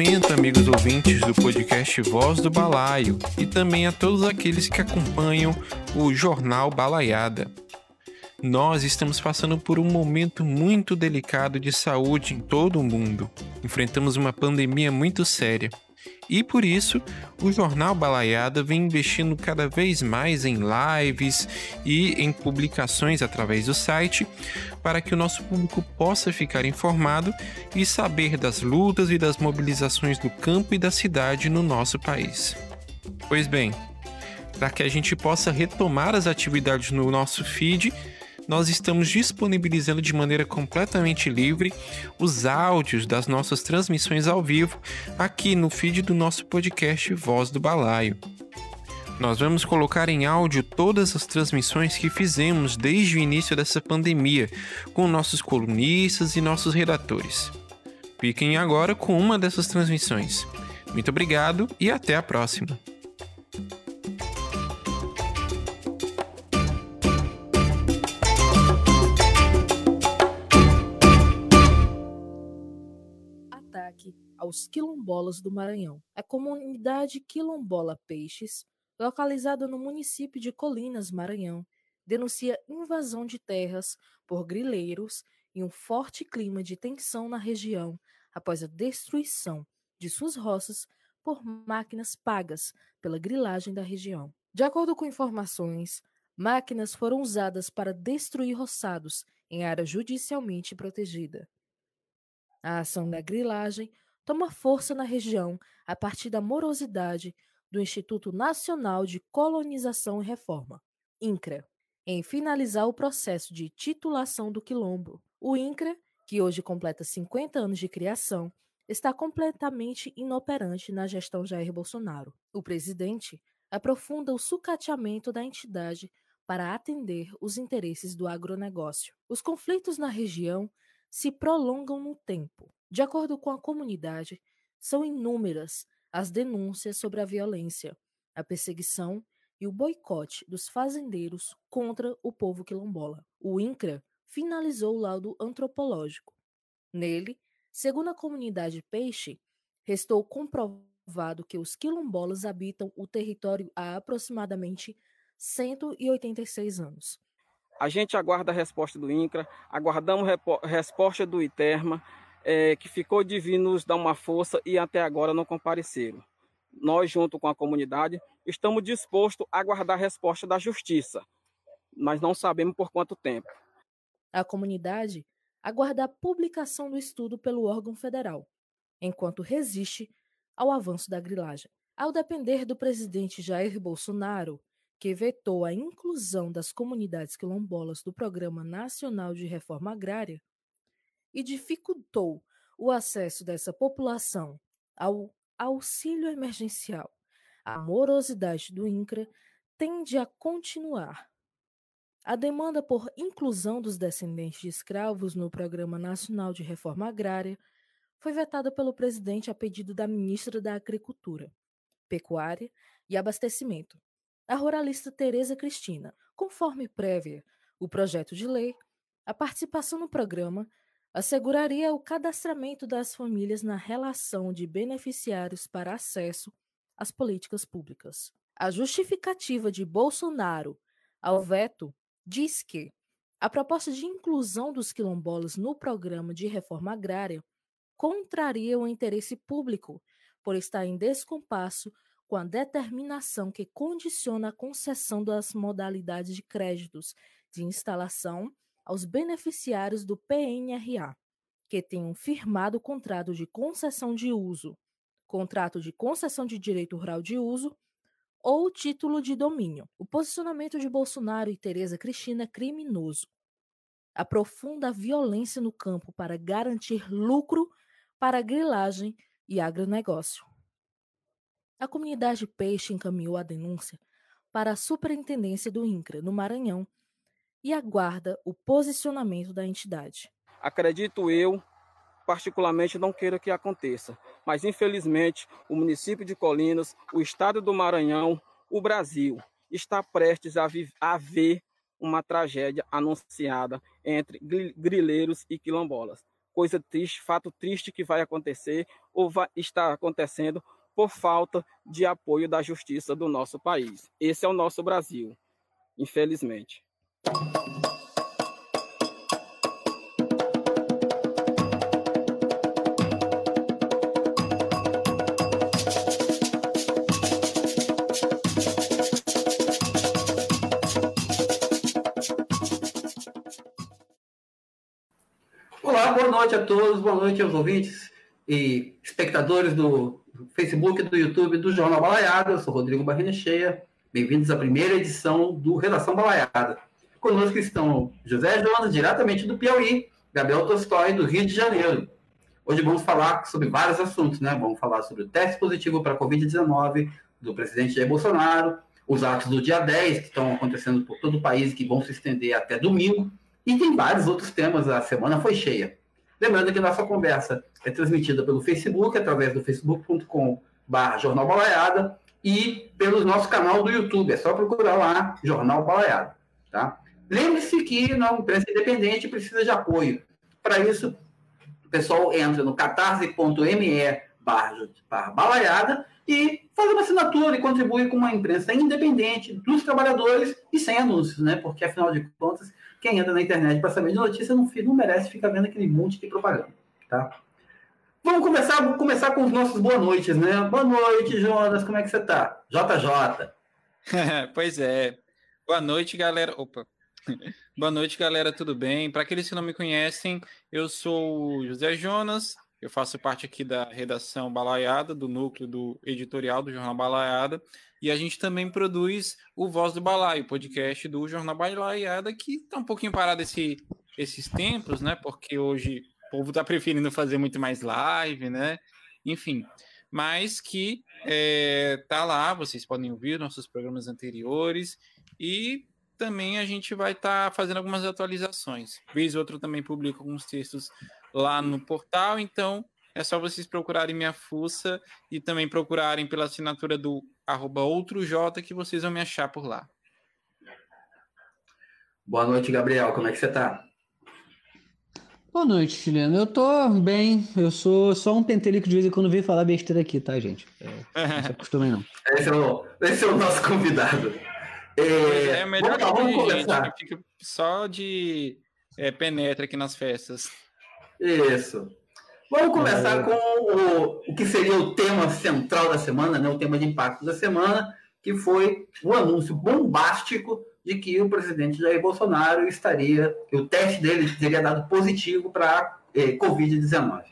momento, amigos ouvintes do podcast Voz do Balaio e também a todos aqueles que acompanham o Jornal Balaiada. Nós estamos passando por um momento muito delicado de saúde em todo o mundo. Enfrentamos uma pandemia muito séria. E por isso, o Jornal Balaiada vem investindo cada vez mais em lives e em publicações através do site para que o nosso público possa ficar informado e saber das lutas e das mobilizações do campo e da cidade no nosso país. Pois bem, para que a gente possa retomar as atividades no nosso feed, nós estamos disponibilizando de maneira completamente livre os áudios das nossas transmissões ao vivo aqui no feed do nosso podcast Voz do Balaio. Nós vamos colocar em áudio todas as transmissões que fizemos desde o início dessa pandemia, com nossos colunistas e nossos redatores. Fiquem agora com uma dessas transmissões. Muito obrigado e até a próxima! Aos quilombolas do Maranhão. A comunidade quilombola Peixes, localizada no município de Colinas, Maranhão, denuncia invasão de terras por grileiros e um forte clima de tensão na região após a destruição de suas roças por máquinas pagas pela grilagem da região. De acordo com informações, máquinas foram usadas para destruir roçados em área judicialmente protegida. A ação da grilagem toma força na região a partir da morosidade do Instituto Nacional de Colonização e Reforma, INCRA, em finalizar o processo de titulação do quilombo. O INCRA, que hoje completa 50 anos de criação, está completamente inoperante na gestão Jair Bolsonaro. O presidente aprofunda o sucateamento da entidade para atender os interesses do agronegócio. Os conflitos na região se prolongam no tempo. De acordo com a comunidade, são inúmeras as denúncias sobre a violência, a perseguição e o boicote dos fazendeiros contra o povo quilombola. O INCRA finalizou o laudo antropológico. Nele, segundo a comunidade Peixe, restou comprovado que os quilombolas habitam o território há aproximadamente 186 anos. A gente aguarda a resposta do INCRA, aguardamos a resposta do ITERMA, é, que ficou de vir nos dar uma força e até agora não compareceram. Nós, junto com a comunidade, estamos dispostos a aguardar a resposta da justiça, mas não sabemos por quanto tempo. A comunidade aguarda a publicação do estudo pelo órgão federal, enquanto resiste ao avanço da grilagem. Ao depender do presidente Jair Bolsonaro, que vetou a inclusão das comunidades quilombolas do Programa Nacional de Reforma Agrária, e dificultou o acesso dessa população ao auxílio emergencial. A morosidade do INCRA tende a continuar. A demanda por inclusão dos descendentes de escravos no Programa Nacional de Reforma Agrária foi vetada pelo presidente a pedido da ministra da Agricultura, Pecuária e Abastecimento, a ruralista Tereza Cristina. Conforme prévia o projeto de lei, a participação no programa asseguraria o cadastramento das famílias na relação de beneficiários para acesso às políticas públicas. A justificativa de Bolsonaro ao veto diz que a proposta de inclusão dos quilombolas no programa de reforma agrária contraria o interesse público por estar em descompasso com a determinação que condiciona a concessão das modalidades de créditos de instalação aos beneficiários do PNRA que tenham firmado contrato de concessão de uso, contrato de concessão de direito rural de uso ou título de domínio. O posicionamento de Bolsonaro e Tereza Cristina é criminoso. Aprofunda a violência no campo para garantir lucro para a grilagem e agronegócio. A comunidade Peixe encaminhou a denúncia para a Superintendência do INCRA, no Maranhão, e aguarda o posicionamento da entidade. Acredito eu, particularmente, não queira que aconteça, mas infelizmente o município de Colinas, o estado do Maranhão, o Brasil está prestes a, a ver uma tragédia anunciada entre grileiros e quilombolas. coisa triste, fato triste que vai acontecer ou vai estar acontecendo por falta de apoio da justiça do nosso país. Esse é o nosso Brasil, infelizmente. Noite a todos, boa noite aos ouvintes e espectadores do Facebook, do YouTube, do Jornal Balaiada. Eu sou Rodrigo Barreira Cheia. Bem-vindos à primeira edição do Redação Balaiada. Conosco estão José Jonas, diretamente do Piauí, Gabriel Tolstói, do Rio de Janeiro. Hoje vamos falar sobre vários assuntos, né? Vamos falar sobre o teste positivo para a Covid-19 do presidente Jair Bolsonaro, os atos do dia 10, que estão acontecendo por todo o país, que vão se estender até domingo, e tem vários outros temas, a semana foi cheia. Lembrando que nossa conversa é transmitida pelo Facebook, através do facebook.com.br Jornal Balaiada e pelo nosso canal do YouTube. É só procurar lá Jornal Balaiada. Tá? Lembre-se que na imprensa independente precisa de apoio. Para isso, o pessoal entra no catarse.me balaiada e faz uma assinatura e contribui com uma imprensa independente dos trabalhadores e sem anúncios, né? Porque, afinal de contas, quem entra na internet para saber de notícia não, não merece ficar vendo aquele monte de propaganda, tá? Vamos começar, vamos começar com os nossos boa noites, né? Boa noite, Jonas, como é que você tá? JJ. pois é. Boa noite, galera. Opa. Boa noite, galera, tudo bem? Para aqueles que não me conhecem, eu sou o José Jonas, eu faço parte aqui da redação Balaiada, do núcleo do editorial do Jornal Balaiada, e a gente também produz o Voz do Balaio, podcast do Jornal Balaiada, que está um pouquinho parado esse, esses tempos, né? Porque hoje o povo está preferindo fazer muito mais live, né? Enfim, mas que é, tá lá, vocês podem ouvir nossos programas anteriores e também a gente vai estar tá fazendo algumas atualizações. Vez ou outra também publico alguns textos lá no portal, então é só vocês procurarem minha fuça e também procurarem pela assinatura do arroba outroj, que vocês vão me achar por lá. Boa noite, Gabriel. Como é que você tá? Boa noite, Chileno. Eu tô bem. Eu sou só um pentelho que de vez em quando vem falar besteira aqui, tá, gente? É, não se acostumem, não. Esse é o, esse é o nosso convidado. É, é melhor vamos, que a gente que fica só de é, penetra aqui nas festas. Isso. Vamos começar é. com o, o que seria o tema central da semana, né? o tema de impacto da semana, que foi o anúncio bombástico de que o presidente Jair Bolsonaro estaria, o teste dele teria dado positivo para eh, Covid-19.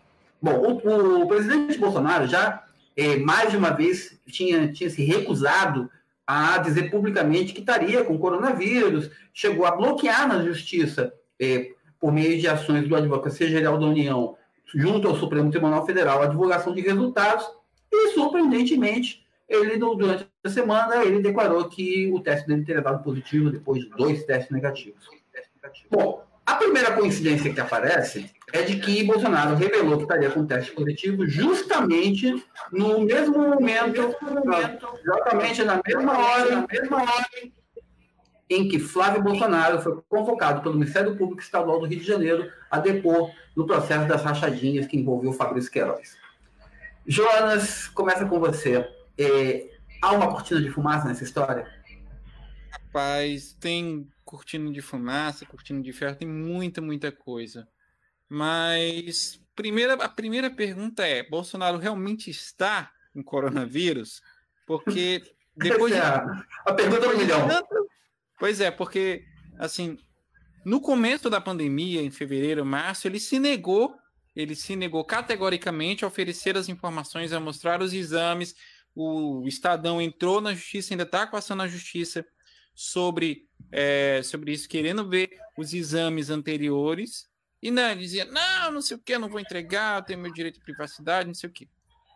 Bom, o, o, presidente Bolsonaro já eh, mais de uma vez tinha, tinha se recusado a dizer publicamente que estaria com coronavírus, chegou a bloquear na justiça, eh, por meio de ações do Advocacia Geral da União, junto ao Supremo Tribunal Federal a divulgação de resultados e, surpreendentemente, ele, durante a semana, ele declarou que o teste dele teria dado positivo depois de dois testes negativos. Bom, a primeira coincidência que aparece é de que Bolsonaro revelou que estaria com teste positivo justamente no mesmo momento, exatamente na mesma hora, na mesma hora em que Flávio Bolsonaro foi convocado pelo Ministério Público Estadual do Rio de Janeiro a depor no processo das rachadinhas que envolveu Fabrício Queiroz. Jonas, começa com você. É, há uma cortina de fumaça nessa história? Rapaz, tem cortina de fumaça, cortina de ferro, tem muita, muita coisa. Mas primeira, a primeira pergunta é: Bolsonaro realmente está com coronavírus? Porque depois é a, a pergunta do milhão. Pois é, porque, assim, no começo da pandemia, em fevereiro, março, ele se negou, ele se negou categoricamente a oferecer as informações, a mostrar os exames. O Estadão entrou na justiça, ainda está passando na justiça sobre, é, sobre isso, querendo ver os exames anteriores. E ele dizia, não, não sei o que, não vou entregar, tenho meu direito de privacidade, não sei o que.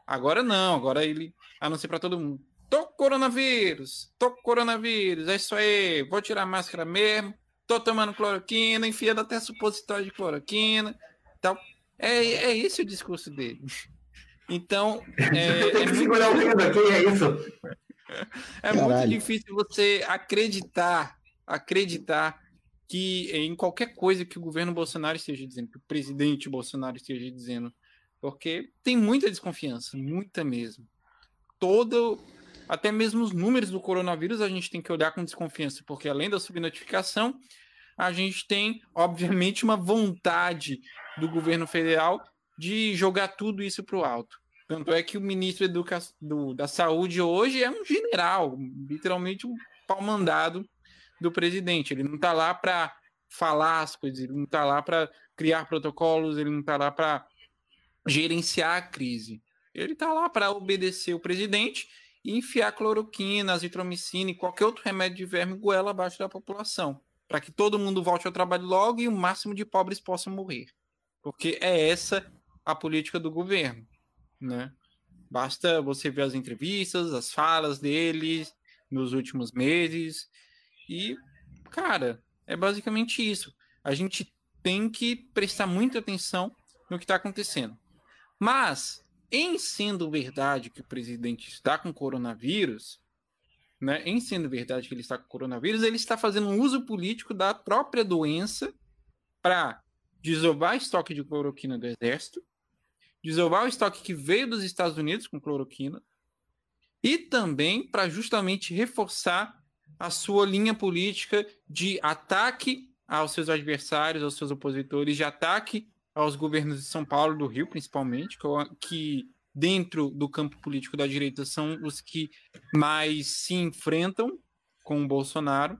Agora não, agora ele anuncia para todo mundo tô com coronavírus, tô com coronavírus, é isso aí, vou tirar a máscara mesmo, tô tomando cloroquina, enfiando até supositório de cloroquina, então, é, é esse o discurso dele. Então, é, é muito... aqui, é isso? É muito difícil você acreditar, acreditar que em qualquer coisa que o governo Bolsonaro esteja dizendo, que o presidente Bolsonaro esteja dizendo, porque tem muita desconfiança, muita mesmo. Todo, até mesmo os números do coronavírus a gente tem que olhar com desconfiança, porque além da subnotificação, a gente tem, obviamente, uma vontade do governo federal de jogar tudo isso para o alto. Tanto é que o ministro Educa do, da Saúde hoje é um general, literalmente um pau mandado do presidente. Ele não está lá para falar as coisas, ele não está lá para criar protocolos, ele não está lá para gerenciar a crise. Ele está lá para obedecer o presidente e enfiar cloroquina, azitromicina e qualquer outro remédio de verme goela abaixo da população, para que todo mundo volte ao trabalho logo e o máximo de pobres possam morrer. Porque é essa a política do governo, né? Basta você ver as entrevistas, as falas deles nos últimos meses, e, cara, é basicamente isso. A gente tem que prestar muita atenção no que está acontecendo. Mas, em sendo verdade que o presidente está com coronavírus, né, em sendo verdade que ele está com coronavírus, ele está fazendo um uso político da própria doença para desovar estoque de cloroquina do exército, desovar o estoque que veio dos Estados Unidos com cloroquina, e também para justamente reforçar a sua linha política de ataque aos seus adversários, aos seus opositores, de ataque aos governos de São Paulo, do Rio, principalmente, que dentro do campo político da direita são os que mais se enfrentam com o Bolsonaro,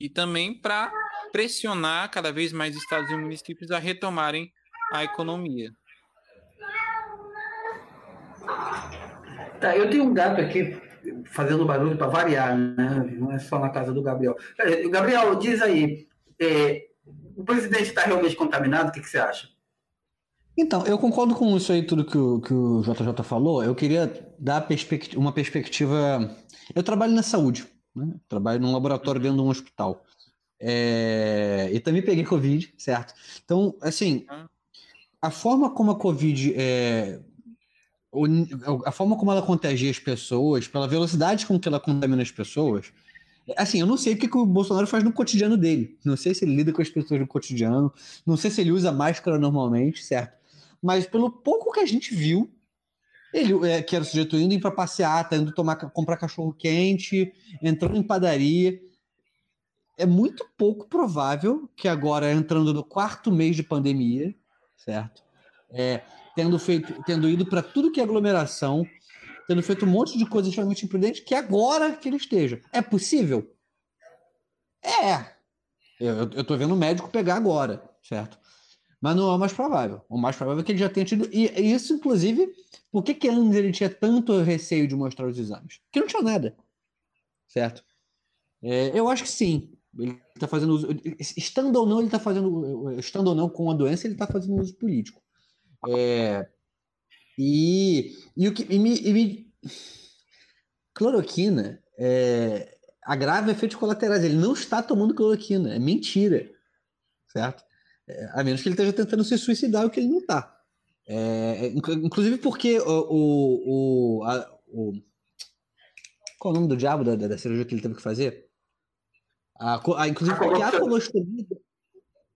e também para pressionar cada vez mais estados e municípios a retomarem a economia. Tá, eu tenho um dado aqui fazendo barulho para variar, né? não é só na casa do Gabriel. Gabriel, diz aí, é, o presidente está realmente contaminado? O que, que, você acha? Então, eu concordo com isso aí, tudo que o, que o JJ falou. Eu queria dar uma perspectiva. Eu trabalho na saúde, né? trabalho num laboratório dentro de um hospital. É... E também peguei Covid, certo? Então, assim, a forma como a Covid é, a forma como ela contagia as pessoas, pela velocidade com que ela contamina as pessoas. Assim, eu não sei o que, que o Bolsonaro faz no cotidiano dele. Não sei se ele lida com as pessoas no cotidiano. Não sei se ele usa máscara normalmente, certo? Mas pelo pouco que a gente viu, ele é, que era o sujeito indo para passear, tá indo tomar, comprar cachorro quente, entrando em padaria. É muito pouco provável que agora, entrando no quarto mês de pandemia, certo? É, tendo, feito, tendo ido para tudo que é aglomeração, tendo feito um monte de coisa extremamente imprudente, que agora que ele esteja. É possível? É. Eu, eu tô vendo o médico pegar agora, certo? Mas não é o mais provável. O mais provável é que ele já tenha tido. E isso, inclusive, por que, que antes ele tinha tanto receio de mostrar os exames? Porque não tinha nada. Certo? É, eu acho que sim. Ele está fazendo uso. Estando ou não, ele está fazendo. Estando ou não com a doença, ele está fazendo uso político. É, e, e o que e me, e me... cloroquina é, agrava efeitos colaterais. Ele não está tomando cloroquina, é mentira, certo? É, a menos que ele esteja tentando se suicidar, o que ele não está. É, inclusive porque o, o, o, a, o, qual é o nome do diabo da, da, cirurgia que ele teve que fazer? A, a, inclusive porque a colostomia,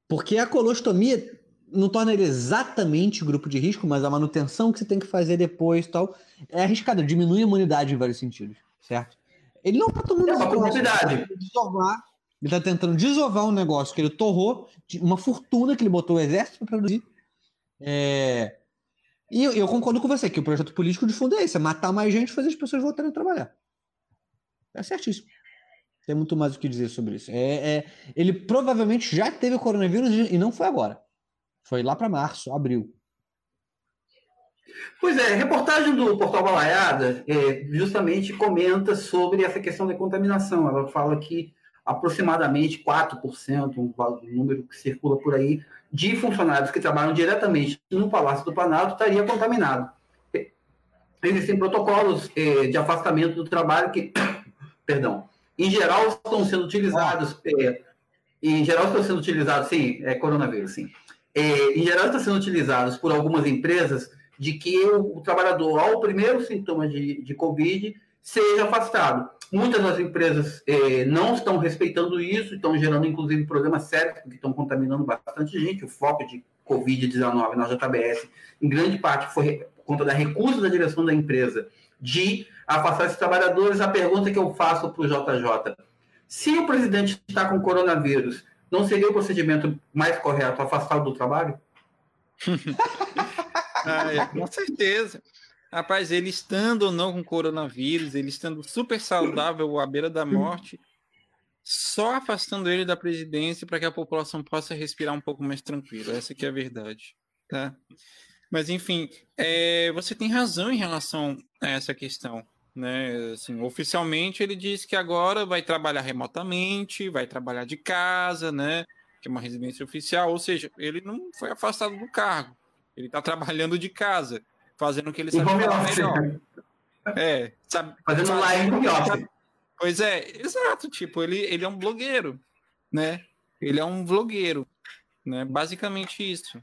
porque a colostomia não torna ele exatamente grupo de risco, mas a manutenção que você tem que fazer depois tal é arriscada, diminui a imunidade em vários sentidos, certo? Ele não tá tomando é uma probabilidade. Desovar, ele tá tentando desovar um negócio que ele torrou, uma fortuna que ele botou o exército para produzir. É... E eu, eu, concordo com você que o projeto político de fundo é esse: é matar mais gente e fazer as pessoas voltarem a trabalhar. É certíssimo. Tem muito mais o que dizer sobre isso. É, é, ele provavelmente já teve coronavírus e não foi agora. Foi lá para março, abril. Pois é, reportagem do Portal Balaiada é, justamente comenta sobre essa questão da contaminação. Ela fala que aproximadamente 4%, um número que circula por aí, de funcionários que trabalham diretamente no Palácio do Planalto estaria contaminado. Existem protocolos é, de afastamento do trabalho que, perdão, em geral estão sendo utilizados, é, em geral estão sendo utilizados, sim, é coronavírus, sim, é, em geral, estão sendo utilizados por algumas empresas de que o, o trabalhador, ao primeiro sintoma de, de Covid, seja afastado. Muitas das empresas eh, não estão respeitando isso, estão gerando inclusive problemas sérios, porque estão contaminando bastante gente. O foco de Covid-19 na JBS, em grande parte, foi por conta da recusa da direção da empresa de afastar esses trabalhadores. A pergunta que eu faço para o JJ: se o presidente está com coronavírus, não seria o procedimento mais correto afastá-lo do trabalho? ah, é, com certeza. Rapaz, ele estando ou não com coronavírus, ele estando super saudável à beira da morte, só afastando ele da presidência para que a população possa respirar um pouco mais tranquilo. Essa que é a verdade, tá? Mas enfim, é, você tem razão em relação a essa questão né? Assim, oficialmente ele diz que agora vai trabalhar remotamente, vai trabalhar de casa, né? Que é uma residência oficial, ou seja, ele não foi afastado do cargo. Ele está trabalhando de casa, fazendo o que ele sabe melhor. É, sabe, fazendo live office. Pois é, exato, tipo, ele, ele é um blogueiro, né? Ele é um vlogueiro, né? Basicamente isso.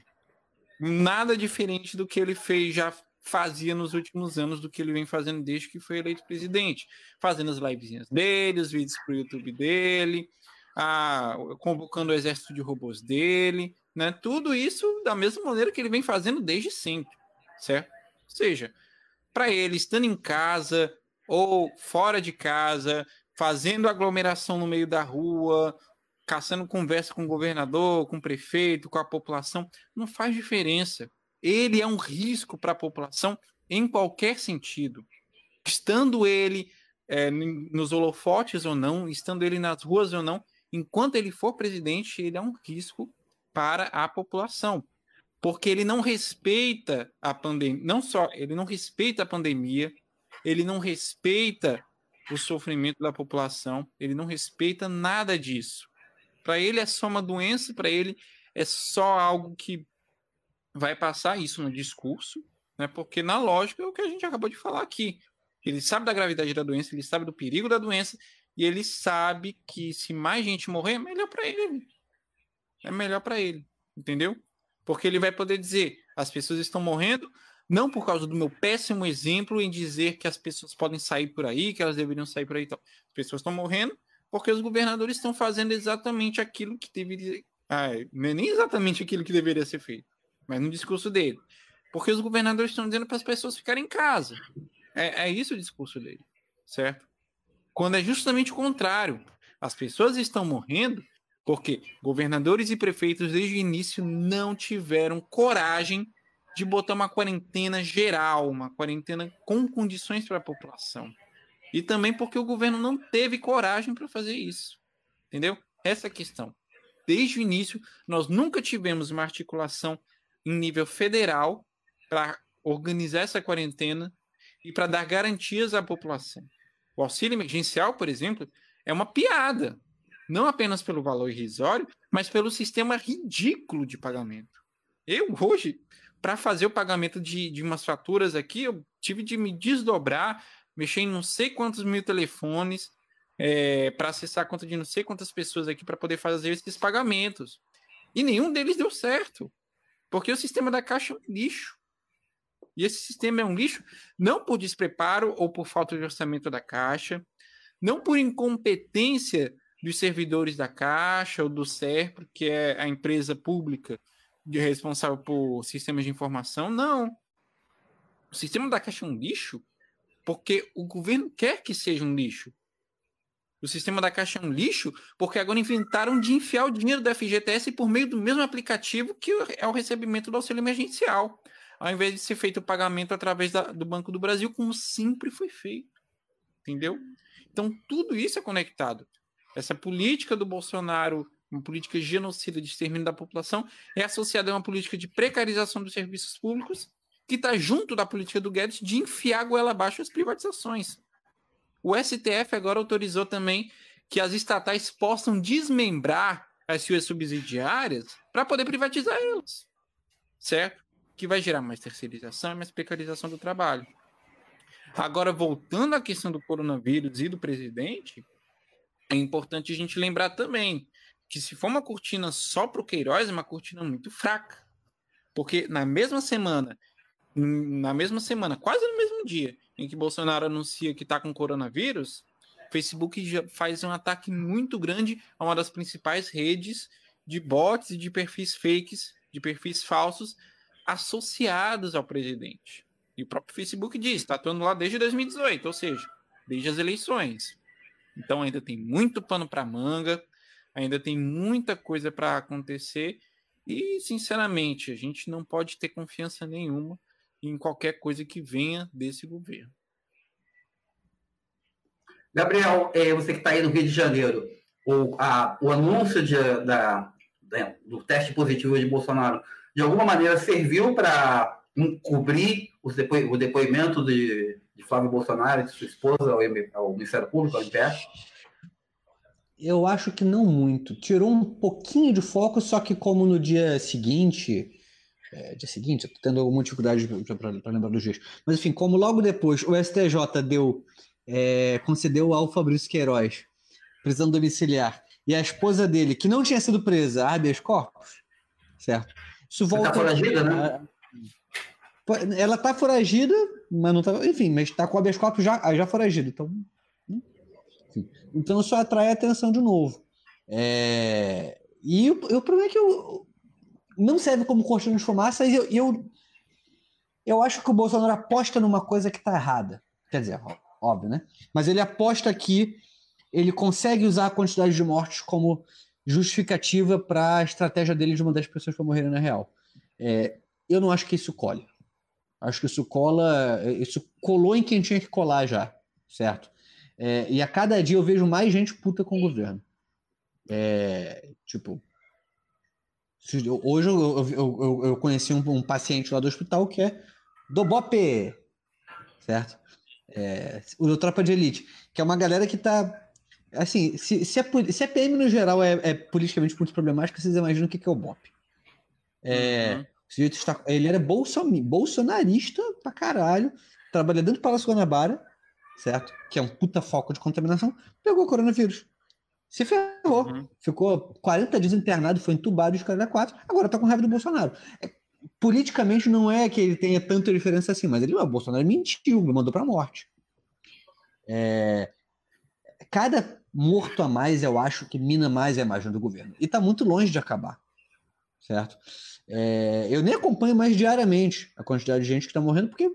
Nada diferente do que ele fez já fazia nos últimos anos do que ele vem fazendo desde que foi eleito presidente, fazendo as livezinhas dele, os vídeos para o YouTube dele, a, convocando o exército de robôs dele, né? Tudo isso da mesma maneira que ele vem fazendo desde sempre, certo? Ou seja, para ele estando em casa ou fora de casa, fazendo aglomeração no meio da rua, caçando conversa com o governador, com o prefeito, com a população, não faz diferença ele é um risco para a população em qualquer sentido. Estando ele é, nos holofotes ou não, estando ele nas ruas ou não, enquanto ele for presidente, ele é um risco para a população. Porque ele não respeita a pandemia, não só ele não respeita a pandemia, ele não respeita o sofrimento da população, ele não respeita nada disso. Para ele é só uma doença, para ele é só algo que vai passar isso no discurso, né? Porque na lógica é o que a gente acabou de falar aqui. Ele sabe da gravidade da doença, ele sabe do perigo da doença e ele sabe que se mais gente morrer, é melhor para ele. É melhor para ele, entendeu? Porque ele vai poder dizer: as pessoas estão morrendo não por causa do meu péssimo exemplo em dizer que as pessoas podem sair por aí, que elas deveriam sair por aí e tal. As pessoas estão morrendo porque os governadores estão fazendo exatamente aquilo que deveria. Ah, nem exatamente aquilo que deveria ser feito mas no discurso dele. Porque os governadores estão dizendo para as pessoas ficarem em casa. É, é isso o discurso dele, certo? Quando é justamente o contrário. As pessoas estão morrendo porque governadores e prefeitos desde o início não tiveram coragem de botar uma quarentena geral, uma quarentena com condições para a população. E também porque o governo não teve coragem para fazer isso. Entendeu? Essa é questão. Desde o início, nós nunca tivemos uma articulação em nível federal para organizar essa quarentena e para dar garantias à população. O auxílio emergencial, por exemplo, é uma piada, não apenas pelo valor irrisório, mas pelo sistema ridículo de pagamento. Eu, hoje, para fazer o pagamento de, de umas faturas aqui, eu tive de me desdobrar, mexer em não sei quantos mil telefones, é, para acessar a conta de não sei quantas pessoas aqui para poder fazer esses pagamentos. E nenhum deles deu certo. Porque o sistema da Caixa é um lixo. E esse sistema é um lixo não por despreparo ou por falta de orçamento da Caixa, não por incompetência dos servidores da Caixa ou do SERPRO, que é a empresa pública responsável por sistemas de informação, não. O sistema da Caixa é um lixo porque o governo quer que seja um lixo. O sistema da Caixa é um lixo porque agora inventaram de enfiar o dinheiro da FGTS por meio do mesmo aplicativo que é o recebimento do auxílio emergencial, ao invés de ser feito o pagamento através da, do Banco do Brasil, como sempre foi feito. Entendeu? Então, tudo isso é conectado. Essa política do Bolsonaro, uma política genocida de extermínio da população, é associada a uma política de precarização dos serviços públicos que está junto da política do Guedes de enfiar a goela abaixo as privatizações. O STF agora autorizou também que as estatais possam desmembrar as suas subsidiárias para poder privatizar elas. Certo? Que vai gerar mais terceirização e mais precarização do trabalho. Agora, voltando à questão do coronavírus e do presidente, é importante a gente lembrar também que se for uma cortina só para o Queiroz, é uma cortina muito fraca. Porque na mesma semana na mesma semana, quase no mesmo dia em que Bolsonaro anuncia que está com coronavírus, Facebook já faz um ataque muito grande a uma das principais redes de bots e de perfis fakes, de perfis falsos associados ao presidente. E o próprio Facebook diz, está atuando lá desde 2018, ou seja, desde as eleições. Então ainda tem muito pano para manga, ainda tem muita coisa para acontecer e, sinceramente, a gente não pode ter confiança nenhuma em qualquer coisa que venha desse governo. Gabriel, é, você que está aí no Rio de Janeiro, o, a, o anúncio de, da, da, do teste positivo de Bolsonaro, de alguma maneira serviu para encobrir depo, o depoimento de, de Flávio Bolsonaro e de sua esposa ao, ao Ministério Público, ao MPF? Eu acho que não muito. Tirou um pouquinho de foco, só que como no dia seguinte, é, dia seguinte, eu tô tendo alguma dificuldade para lembrar dos dias. Mas enfim, como logo depois o STJ deu, é, concedeu ao Fabrício Queiroz prisão domiciliar e a esposa dele, que não tinha sido presa, habeas corpus, certo? Isso tá volta. Tá foragida, né? Ela tá foragida, mas não tá. Enfim, mas tá com habeas corpus já, já foragido. Então, então isso atrai atenção de novo. É... E o, o, problema é que eu, não serve como cortina de fumaça e eu, eu, eu acho que o Bolsonaro aposta numa coisa que está errada. Quer dizer, óbvio, né? Mas ele aposta que ele consegue usar a quantidade de mortes como justificativa para a estratégia dele de mandar as pessoas para morrerem na real. É, eu não acho que isso colhe. Acho que isso cola, isso colou em quem tinha que colar já, certo? É, e a cada dia eu vejo mais gente puta com o governo. É, tipo, hoje eu, eu, eu, eu conheci um, um, paciente lá do hospital que é do BOP, certo? É, o Tropa de Elite, que é uma galera que tá. Assim, se, se, a, se a PM no geral é, é politicamente muito problemática, vocês imaginam o que, que é o BOP. É, uhum. Está, ele era bolsonarista pra caralho, trabalha dentro do Palácio Guanabara, certo? Que é um puta foco de contaminação, pegou o coronavírus. Se ferrou. Uhum. Ficou 40 dias internado, foi entubado de cada quatro, agora tá com raiva do Bolsonaro. É, politicamente não é que ele tenha tanta diferença assim, mas ele, o Bolsonaro mentiu, me mandou pra morte. É, cada morto a mais, eu acho que mina mais a imagem do governo. E tá muito longe de acabar. Certo? É, eu nem acompanho mais diariamente a quantidade de gente que tá morrendo, porque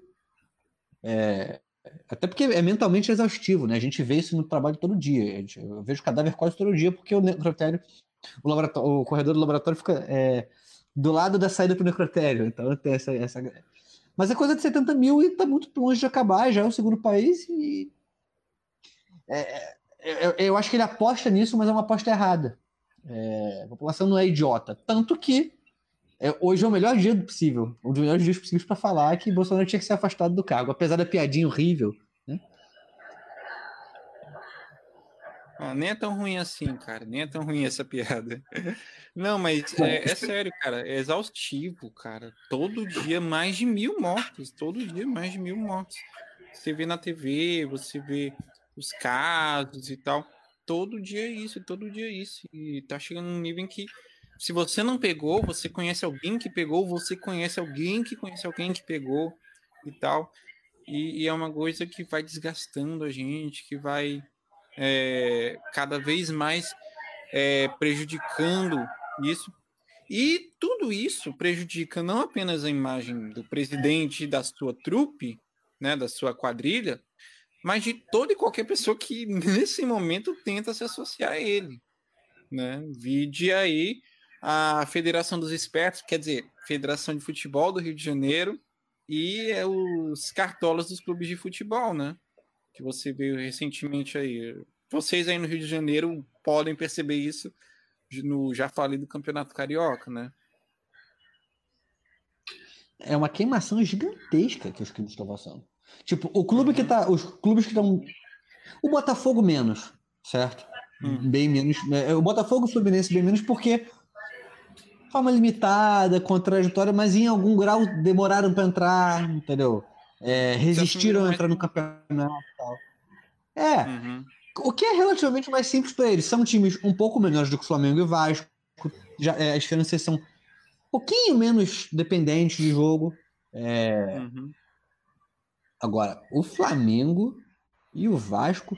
é, até porque é mentalmente exaustivo, né? A gente vê isso no trabalho todo dia. Eu vejo cadáver quase todo dia, porque o necrotério, o, laboratório, o corredor do laboratório fica é, do lado da saída para o necrotério. Então tem essa, essa. Mas é coisa de 70 mil e está muito longe de acabar, já é o segundo país e. É, é eu, eu, acho que ele aposta nisso, mas é uma aposta errada. É, a população não é idiota. Tanto que é, hoje é o melhor dia possível, um dos melhores dias possíveis para falar que Bolsonaro tinha que ser afastado do cargo, apesar da piadinha horrível. Né? Ah, nem é tão ruim assim, cara. Nem é tão ruim essa piada. Não, mas é, é, sério, cara. É exaustivo, cara. Todo dia mais de mil mortos. Todo dia mais de mil mortos. Você vê na TV, você vê os casos e tal. Todo dia é isso, todo dia é isso. E tá chegando num nível em que se você não pegou, você conhece alguém que pegou, você conhece alguém que conhece alguém que pegou e tal. E, e é uma coisa que vai desgastando a gente, que vai é, cada vez mais é, prejudicando isso. E tudo isso prejudica não apenas a imagem do presidente da sua trupe, né, da sua quadrilha, mas de toda e qualquer pessoa que nesse momento tenta se associar a ele. Né? Vide aí a Federação dos Espertos, quer dizer, Federação de Futebol do Rio de Janeiro e é os cartolas dos clubes de futebol, né? Que você viu recentemente aí. Vocês aí no Rio de Janeiro podem perceber isso no já falei do Campeonato Carioca, né? É uma queimação gigantesca que os clubes estão passando. Tipo, o clube uhum. que tá. Os clubes que estão. O Botafogo menos, certo? Uhum. Bem menos. É, o Botafogo e o Fluminense bem menos, porque forma limitada, com trajetória, mas em algum grau demoraram para entrar, entendeu? É, resistiram a entrar no campeonato e tal. É. Uhum. O que é relativamente mais simples para eles. São times um pouco menores do que o Flamengo e o Vasco. Já, é, as finanças são um pouquinho menos dependentes de jogo. É... Uhum. Agora, o Flamengo e o Vasco,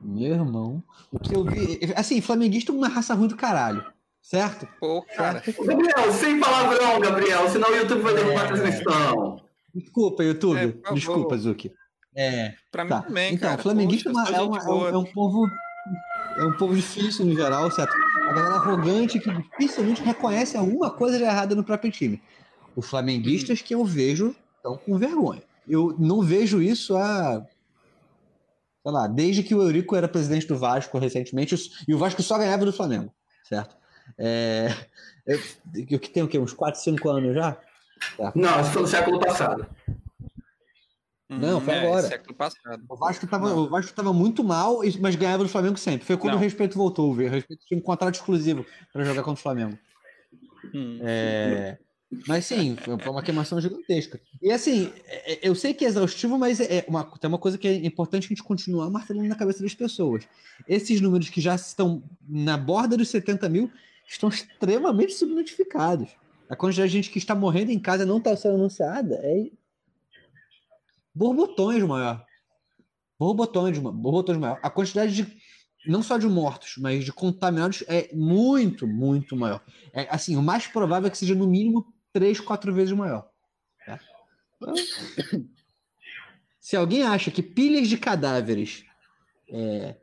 meu irmão, o que eu vi. Assim, flamenguista é uma raça ruim do caralho, certo? Pô, cara. Certo? Gabriel, sem palavrão, Gabriel, senão o YouTube vai derrubar a É. transmissão. Desculpa, YouTube. É. Desculpa, Zuki. É, Pra mim tá. também, então, cara. flamenguista Poxa, é, uma- é um, é um povo. É um povo difícil no geral, certo? A galera arrogante que dificilmente reconhece alguma coisa de errada no próprio time. Os flamenguistas que eu vejo estão com vergonha. Eu não vejo isso há. Sei lá, desde que o Eurico era presidente do Vasco recentemente, e o Vasco só ganhava do Flamengo, certo? É, eu, eu que tem o quê? Uns 4, 5 anos já? Não, isso foi no século passado. Não, foi é, agora. século passado. O Vasco tava, Não. o Vasco tava muito mal, mas ganhava do Flamengo sempre. Foi quando Não. o respeito voltou. O respeito tinha um contrato exclusivo para jogar contra o Flamengo. Hum. É, Mas sim, foi uma queimação gigantesca. E assim, é- é- eu sei que é exaustivo, mas é uma, tem uma coisa que é importante a gente continuar martelando na cabeça das pessoas. Esses números que já estão na borda dos 70 mil estão extremamente subnotificados. A quantidade de gente que está morrendo em casa não está sendo anunciada é borbotões maior. Borbotões, borbotões maior. A quantidade de não só de mortos, mas de contaminados é muito, muito maior. É, assim, o mais provável é que seja no mínimo três, quatro vezes maior. tá? Então, Se alguém acha que pilhas de cadáveres é,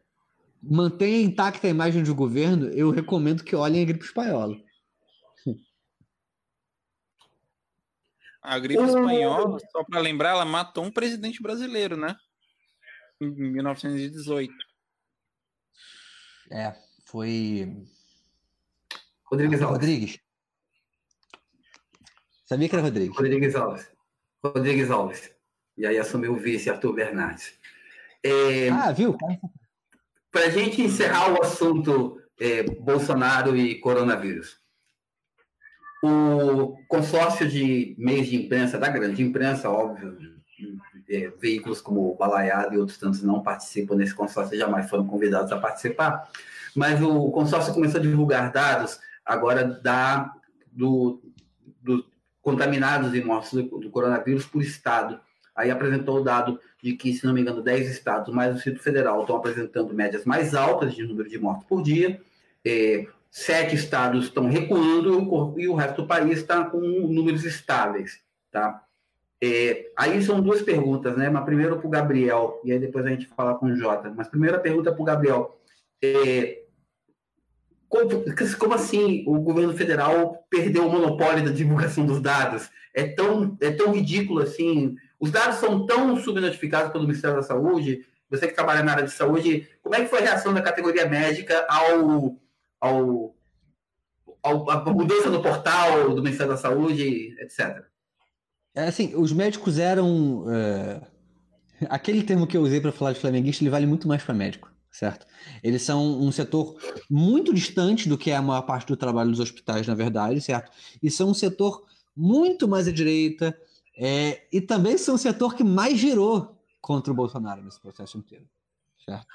mantêm intacta a imagem do governo, eu recomendo que olhem a gripe espanhola. A gripe espanhola, só pra lembrar, ela matou um presidente brasileiro, né? Em 1918. É, foi. Rodrigues Alves. Rodrigues. Sabia que era Rodrigues. Rodrigues Alves. Rodrigues Alves. E aí assumiu o vice Arthur Bernardes. É, Ah, viu? Para a gente encerrar o assunto é, Bolsonaro e coronavírus, o consórcio de meios de imprensa, da grande imprensa, óbvio, é, veículos como o Balaiado e outros tantos não participam desse consórcio, jamais foram convidados a participar, mas o consórcio começou a divulgar dados agora da, do, do contaminados e mortos do, do coronavírus por estado. Aí apresentou o dado de que, se não me engano, 10 estados mais o Distrito Federal estão apresentando médias mais altas de número de mortos por dia. É, sete estados estão recuando e e o resto do país está com números estáveis. Tá? É, aí são duas perguntas, né? Mas primeiro para o Gabriel, e aí depois a gente fala com o Jota. Mas primeira pergunta para o Gabriel. É, como, como assim o governo federal perdeu o monopólio da divulgação dos dados? É tão, é tão ridículo assim. Os dados são tão subnotificados pelo Ministério da Saúde. Você que trabalha na área de saúde, como é que foi a reação da categoria médica ao, ao, ao a mudança no portal do Ministério da Saúde, etc. É assim, os médicos eram. é, Aquele termo que eu usei para falar de flamenguista, ele vale muito mais para médico, certo? Eles são um setor muito distante do que é a maior parte do trabalho dos hospitais, na verdade, certo? E são um setor muito mais à direita, é, e também são o setor que mais girou contra o Bolsonaro nesse processo inteiro, certo?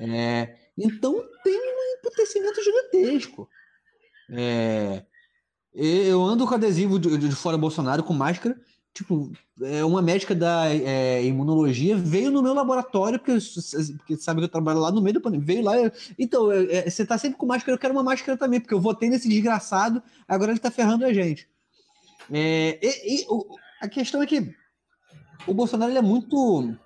É, então tem um emputecimento gigantesco. É, eu ando com adesivo de, de fora Bolsonaro com máscara. Tipo, é, uma médica da é, imunologia veio no meu laboratório, porque, porque sabe que eu trabalho lá no meio do pandemia. Veio lá. eu- então, é, é, você tá sempre com máscara, eu quero uma máscara também, porque eu votei nesse desgraçado, agora ele tá ferrando a gente. É, e, e o- a questão é que o Bolsonaro é muito.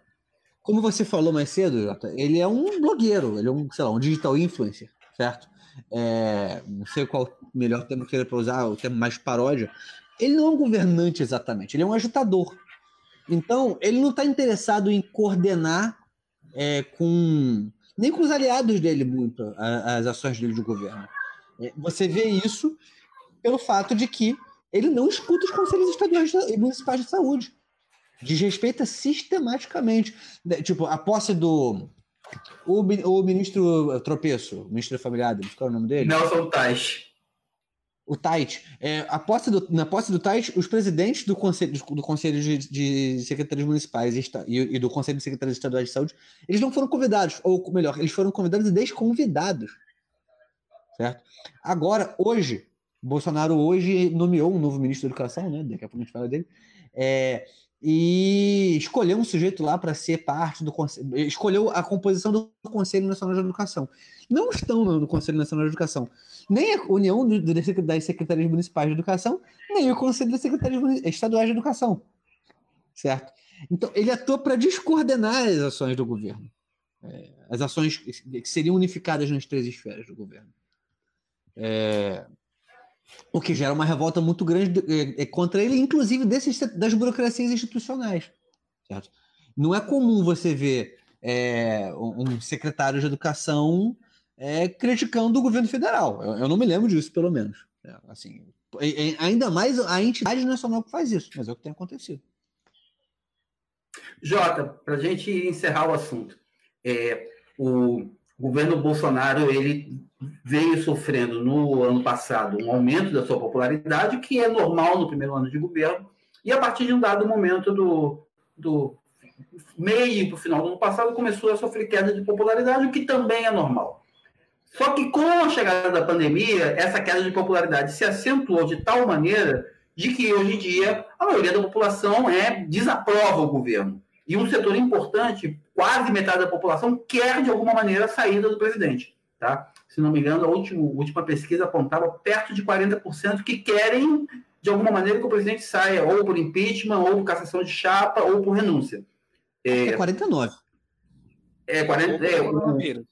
Como você falou mais cedo, Jota, ele é um blogueiro, ele é um, sei lá, um digital influencer, certo? É, não sei qual o melhor termo que ele para usar, o termo mais paródia. Ele não é um governante exatamente, ele é um agitador. Então, ele não está interessado em coordenar é, com. nem com os aliados dele muito as ações dele de governo. É, Você vê isso pelo fato de que ele não escuta os conselhos estaduais e municipais de saúde. Desrespeita sistematicamente. Né, Tipo, a posse do. O, o ministro Tropeço, o ministro da Família Adams, qual é o nome dele? Nelson Tais. O Tait. É, a posse do- na posse do Tait, os presidentes do Conselho, do conselho de, de Secretarias Municipais e, e- do Conselho de Secretarias Estaduais de Saúde, eles não foram convidados, ou melhor, eles foram convidados e desconvidados. Certo? Agora, hoje, Bolsonaro hoje nomeou um novo ministro da Educação, né? Daqui a pouco a gente fala dele. É, e escolheu um sujeito lá para ser parte do conselho, escolheu a composição do Conselho Nacional de Educação. Não estão no Conselho Nacional de Educação nem a União das Secretarias Municipais de Educação, nem o Conselho das Secretarias Estaduais de Educação. Certo? Então, ele atua para descoordenar as ações do governo. É, as ações que seriam unificadas nas três esferas do governo. É, o que gera uma revolta muito grande é, é contra ele, inclusive desses, das burocracias institucionais. Certo? Não é comum você ver é, um secretário de educação é, criticando o governo federal. Eu, eu, não me lembro disso, pelo menos. É, assim, ainda mais a entidade nacional que faz isso, mas é o que tem acontecido. Jota, para a gente encerrar o assunto, é, o governo Bolsonaro ele veio sofrendo no ano passado um aumento da sua popularidade, que é normal no primeiro ano de governo, e a partir de um dado momento do, do meio para o final do ano passado começou a sofrer queda de popularidade, o que também é normal. Só que com a chegada da pandemia, essa queda de popularidade se acentuou de tal maneira de que hoje em dia a maioria da população é desaprova o governo. E um setor importante, quase metade da população, quer de alguma maneira a saída do presidente. Tá? Se não me engano, a última, a última pesquisa apontava perto de 40% que querem, de alguma maneira, que o presidente saia, ou por impeachment, ou por cassação de chapa, ou por renúncia. É, é 49. É, 40, é, o,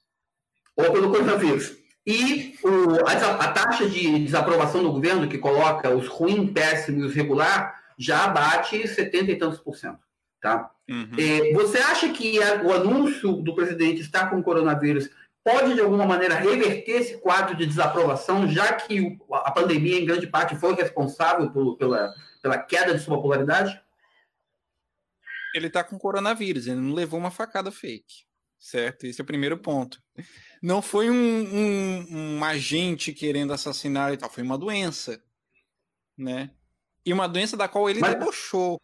ou pelo coronavírus. E o, a, a, taxa de desaprovação do governo, que coloca os ruim, péssimo e os regular, já bate 70 e tantos por cento. Tá? Uhum. É, você acha que a, o anúncio do presidente estar com o coronavírus pode, de alguma maneira, reverter esse quadro de desaprovação, já que a pandemia, em grande parte, foi responsável por, pela, pela queda de sua popularidade? Ele está com coronavírus, ele não levou uma facada fake, certo? Esse é o primeiro ponto. Não foi um, um, um agente querendo assassinar e tal, foi uma doença, né? E uma doença da qual ele mas, debochou.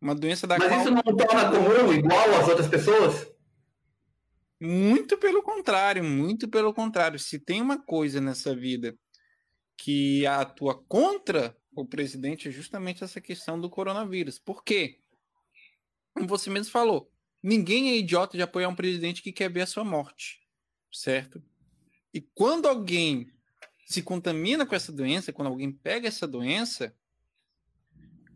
Uma doença da mas qual... isso não torna comum igual às outras pessoas? Muito pelo contrário, muito pelo contrário. Se tem uma coisa nessa vida que atua contra o presidente é justamente essa questão do coronavírus. Por quê? Como você mesmo falou, ninguém é idiota de apoiar um presidente que quer ver a sua morte certo? E quando alguém se contamina com essa doença, quando alguém pega essa doença,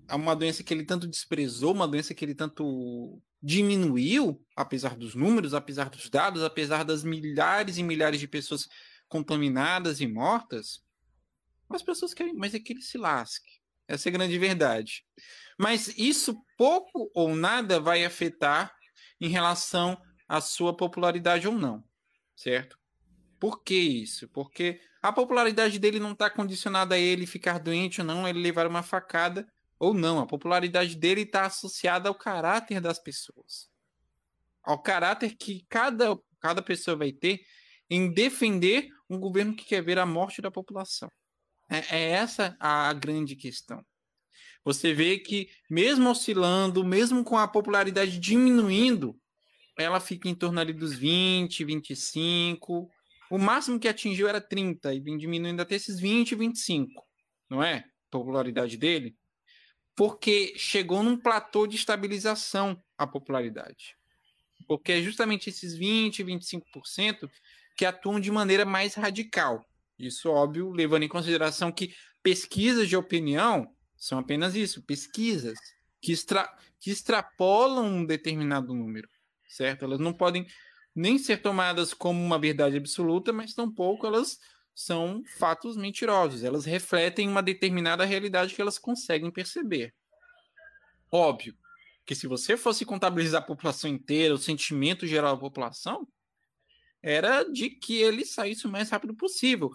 é uma doença que ele tanto desprezou, uma doença que ele tanto diminuiu, apesar dos números, apesar dos dados, apesar das milhares e milhares de pessoas contaminadas e mortas, as pessoas querem, mas é que ele se lasque. Essa é a grande verdade. Mas isso pouco ou nada vai afetar em relação à sua popularidade ou não certo? Por que isso? Porque a popularidade dele não está condicionada a ele ficar doente ou não, ele levar uma facada ou não. A popularidade dele está associada ao caráter das pessoas. Ao caráter que cada, cada pessoa vai ter em defender um governo que quer ver a morte da população. É, é essa a grande questão. Você vê que, mesmo oscilando, mesmo com a popularidade diminuindo, ela fica em torno ali dos 20, 25. O máximo que atingiu era 30 e vem diminuindo até esses 20, 25, não é? Popularidade dele. Porque chegou num platô de estabilização a popularidade. Porque é justamente esses 20, 25% que atuam de maneira mais radical. Isso, óbvio, levando em consideração que pesquisas de opinião são apenas isso, pesquisas que, extra, que extrapolam um determinado número certo? Elas não podem nem ser tomadas como uma verdade absoluta, mas tampouco elas são fatos mentirosos. Elas refletem uma determinada realidade que elas conseguem perceber. Óbvio que se você fosse contabilizar a população inteira, o sentimento geral da população, era de que ele saísse o mais rápido possível,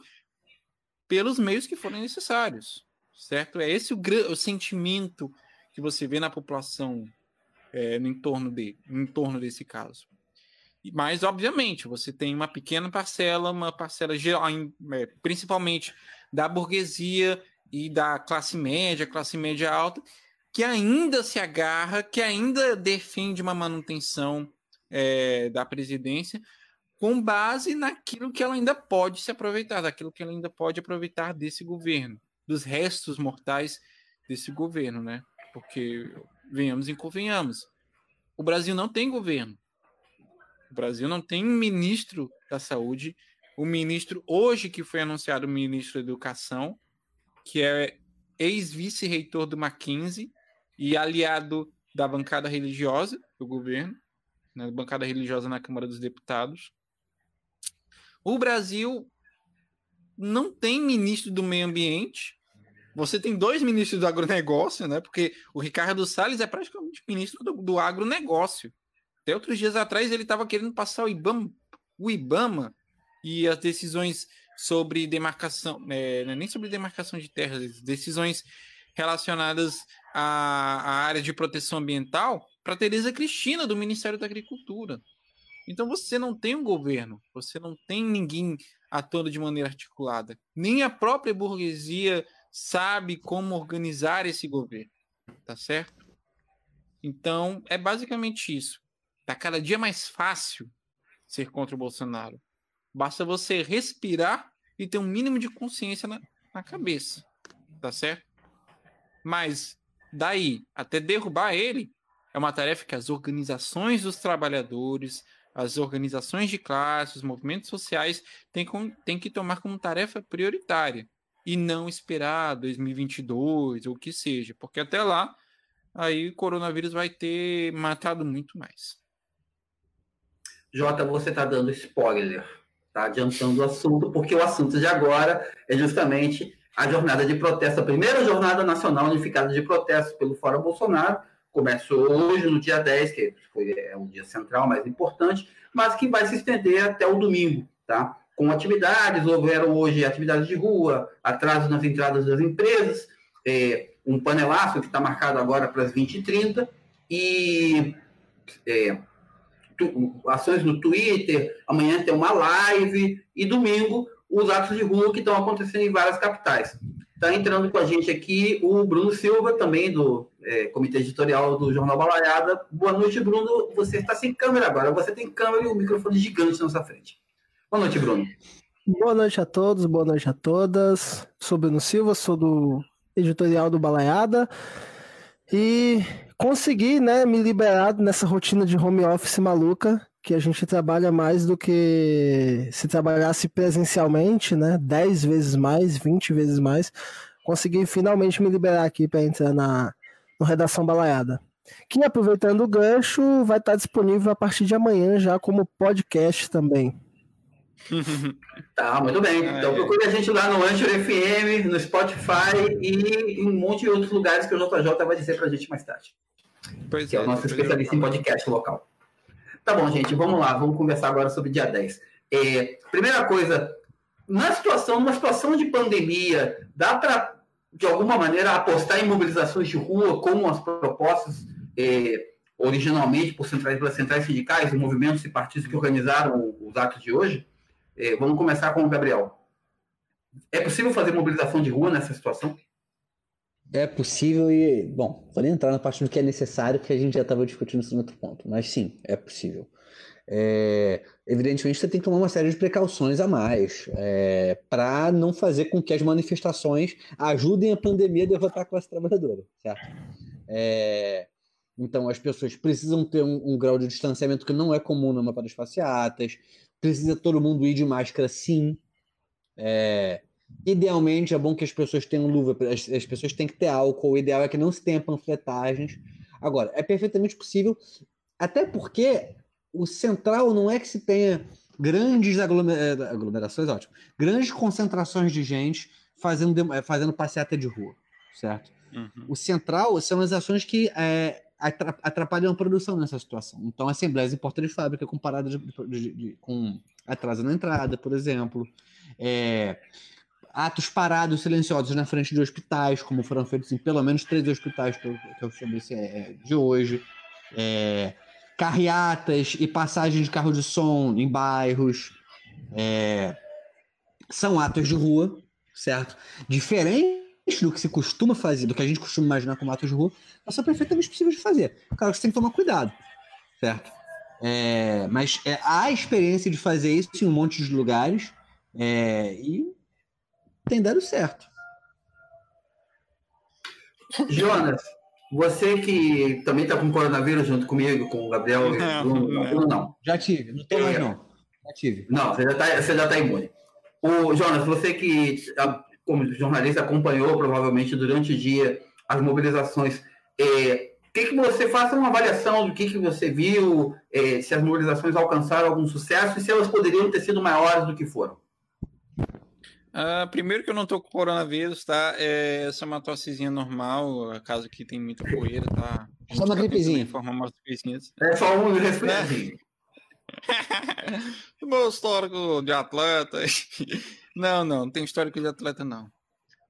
pelos meios que forem necessários, certo? É esse o, o sentimento que você vê na população é, no entorno de, no entorno desse caso. Mas, obviamente, você tem uma pequena parcela, uma parcela geral, é, principalmente da burguesia e da classe média, classe média alta, que ainda se agarra, que ainda defende uma manutenção é, da presidência, com base naquilo que ela ainda pode se aproveitar, daquilo que ela ainda pode aproveitar desse governo, dos restos mortais desse governo, né? Porque venhamos e convenhamos, o Brasil não tem governo. O Brasil não tem ministro da saúde. O ministro, hoje que foi anunciado o ministro da Educação, que é ex-vice-reitor do Mackenzie e aliado da bancada religiosa do governo, na né, bancada religiosa na Câmara dos Deputados. O Brasil não tem ministro do meio ambiente. Você tem dois ministros do agronegócio, né? Porque o Ricardo Salles é praticamente ministro do, do agronegócio. Até outros dias atrás ele estava querendo passar o IBAMA, o IBAMA e as decisões sobre demarcação, é, é nem sobre demarcação de terras, decisões relacionadas à, à área de proteção ambiental para Tereza Cristina, do Ministério da Agricultura. Então você não tem um governo, você não tem ninguém atuando de maneira articulada. Nem a própria burguesia sabe como organizar esse governo, tá certo? Então é basicamente isso. Tá cada dia mais fácil ser contra o Bolsonaro. Basta você respirar e ter um mínimo de consciência na, na cabeça, tá certo? Mas daí até derrubar ele é uma tarefa que as organizações dos trabalhadores, as organizações de classe, os movimentos sociais têm, com, têm que tomar como tarefa prioritária e não esperar 2022 ou o que seja, porque até lá aí o coronavírus vai ter matado muito mais. Jota, você está dando spoiler, tá adiantando o assunto, porque o assunto de agora é justamente a jornada de protesto, a primeira jornada nacional unificada de protesto pelo Fora Bolsonaro, começou hoje, no dia 10, que foi, é um dia central mais importante, mas que vai se estender até o domingo, tá? Com atividades, houveram hoje atividades de rua, atraso nas entradas das empresas, é, um panelaço que está marcado agora para as 20h30, e é, tu, ações no Twitter, amanhã tem uma live, e domingo os atos de rua que estão acontecendo em várias capitais. Está entrando com a gente aqui o Bruno Silva, também do é, comitê editorial do Jornal Balaiada. Boa noite, Bruno. Você está sem câmera agora. Você tem câmera e um microfone gigante na sua frente. Boa noite, Bruno. Boa noite a todos, boa noite a todas. Sou Bruno Silva, sou do editorial do Balaiada. E consegui né, me liberar nessa rotina de home office maluca, que a gente trabalha mais do que se trabalhasse presencialmente, né? 10 vezes mais, 20 vezes mais. Consegui finalmente me liberar aqui para entrar na no Redação Balaiada. Que aproveitando o gancho, vai estar disponível a partir de amanhã já como podcast também. Tá, muito bem. Então procure a gente lá no Anchor FM, no Spotify e em um monte de outros lugares que o JJ vai dizer pra gente mais tarde. Pois que é, é o nosso especialista em podcast local. Tá bom, gente, vamos lá, vamos conversar agora sobre dia 10. É, primeira coisa, na situação, numa situação de pandemia, dá para, de alguma maneira, apostar em mobilizações de rua, como as propostas é, originalmente por centrais, pelas centrais sindicais, movimentos e partidos que organizaram os atos de hoje? É, vamos começar com o Gabriel. É possível fazer mobilização de rua nessa situação? É possível e, bom, vou nem entrar na parte do que é necessário, que a gente já estava discutindo isso no outro ponto, mas sim, é possível. É, evidentemente, você tem que tomar uma série de precauções a mais é, para não fazer com que as manifestações ajudem a pandemia a derrotar a classe trabalhadora, certo? É, então, as pessoas precisam ter um, um, grau de distanciamento que não é comum numa para as passeatas, precisa todo mundo ir de máscara, sim. É, Idealmente é bom que as pessoas tenham luva, as, as pessoas têm que ter álcool, o ideal é que não se tenha panfletagens. Agora, é perfeitamente possível, até porque o central não é que se tenha grandes eh, aglomerações, ótimo, grandes concentrações de gente fazendo, eh, fazendo passeata de rua, certo? Uhum. O central são as ações que é, atrapalham a produção nessa situação. Então, assembleias em porta de fábrica comparadas de, de, de, com atraso na entrada, por exemplo. É, atos parados silenciosos na frente de hospitais, como foram feitos em pelo menos três hospitais que eu, que eu é, de hoje. É, carreatas e passagens de carro de som em bairros. É, são atos de rua, certo? Diferente do que se costuma fazer, do que a gente costuma imaginar como atos de rua, mas são perfeitamente possíveis de fazer. Claro que você tem que tomar cuidado, certo? É, mas é, há experiência de fazer isso em um monte de lugares é, e tem dado certo. Jonas, você que também está com coronavírus junto comigo, com o Gabriel e o Bruno, não, não. Já tive, não estou mais não. Já tive. Não, você já está você já tá imune. O Jonas, você que, como jornalista, acompanhou provavelmente durante o dia as mobilizações, é, que, que você faça uma avaliação do que, que você viu, é, se as mobilizações alcançaram algum sucesso e se elas poderiam ter sido maiores do que foram. Uh, primeiro que eu não tô com coronavírus, tá? É, essa é uma tossezinha normal, caso que tem muita poeira, tá? Só uma gripezinha. É só um resfriadinho. Meu histórico de atleta. Não, não, não tem histórico de atleta, não.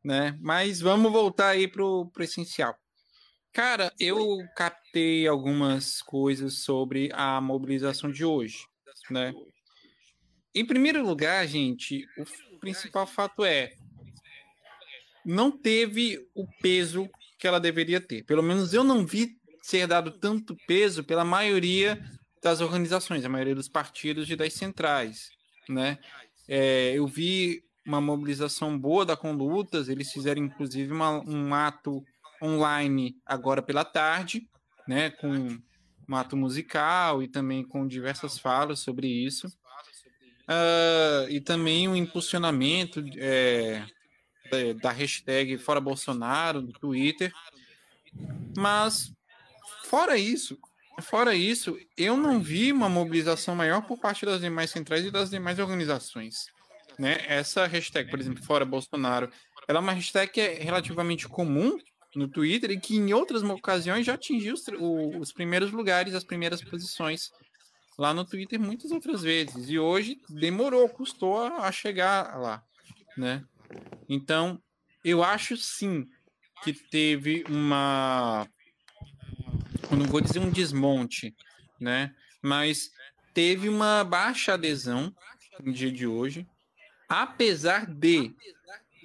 Né? Mas vamos voltar aí pro, pro essencial. Cara, eu captei algumas coisas sobre a mobilização de hoje, né? Em primeiro lugar, gente, o principal fato é não teve o peso que ela deveria ter. Pelo menos eu não vi ser dado tanto peso pela maioria das organizações, a maioria dos partidos e das centrais, né? É, eu vi uma mobilização boa da Conlutas, eles fizeram inclusive uma, um ato online agora pela tarde, né, com um ato musical e também com diversas falas sobre isso. Uh, e também o um impulsionamento é, da hashtag Fora Bolsonaro no Twitter. Mas, fora isso, fora isso, eu não vi uma mobilização maior por parte das demais centrais e das demais organizações. Né? Essa hashtag, por exemplo, Fora Bolsonaro, ela é uma hashtag que é relativamente comum no Twitter e que em outras ocasiões já atingiu os, os primeiros lugares, as primeiras posições lá no Twitter muitas outras vezes. E hoje demorou, custou a, a chegar lá, né? Então, eu acho sim que teve uma. Não vou dizer um desmonte, né? Mas teve uma baixa adesão no dia de hoje, apesar de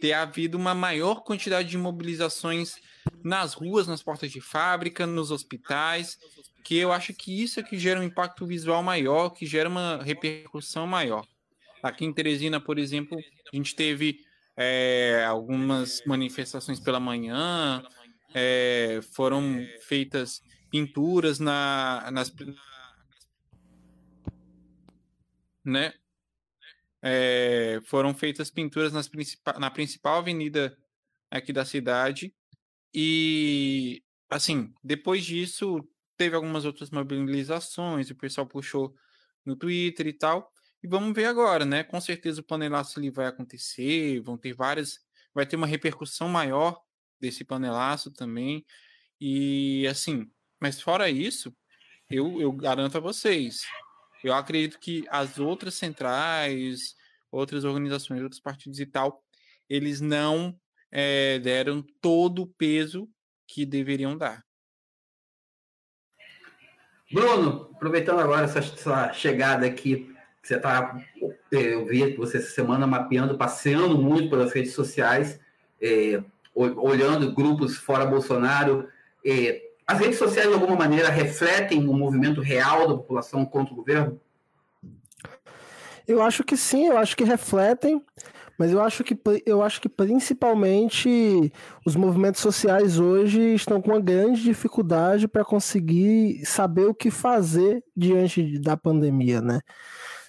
ter havido uma maior quantidade de mobilizações nas ruas, nas portas de fábrica, nos hospitais, que eu acho que isso é que gera um impacto visual maior, que gera uma repercussão maior. Aqui em Teresina, por exemplo, a gente teve é, algumas manifestações pela manhã, é, foram feitas pinturas na, nas né? É, foram feitas pinturas nas principal, na principal avenida aqui da cidade e, assim, depois disso, teve algumas outras mobilizações, o pessoal puxou no Twitter e tal. E vamos ver agora, né? Com certeza o panelaço ali vai acontecer, vão ter várias. Vai ter uma repercussão maior desse panelaço também. E, assim, mas fora isso, eu, eu garanto a vocês, eu acredito que as outras centrais, outras organizações, outros partidos e tal, eles não é, deram todo o peso que deveriam dar. Bruno, aproveitando agora essa, essa chegada aqui, você está, eh, eu vi você essa semana mapeando, passeando muito pelas redes sociais, é, olhando grupos fora Bolsonaro. É, as redes sociais, de alguma maneira, refletem o movimento real da população contra o governo? Eu acho que sim, eu acho que refletem. Mas eu acho que, eu acho que principalmente os movimentos sociais hoje estão com uma grande dificuldade para conseguir saber o que fazer diante da pandemia, né?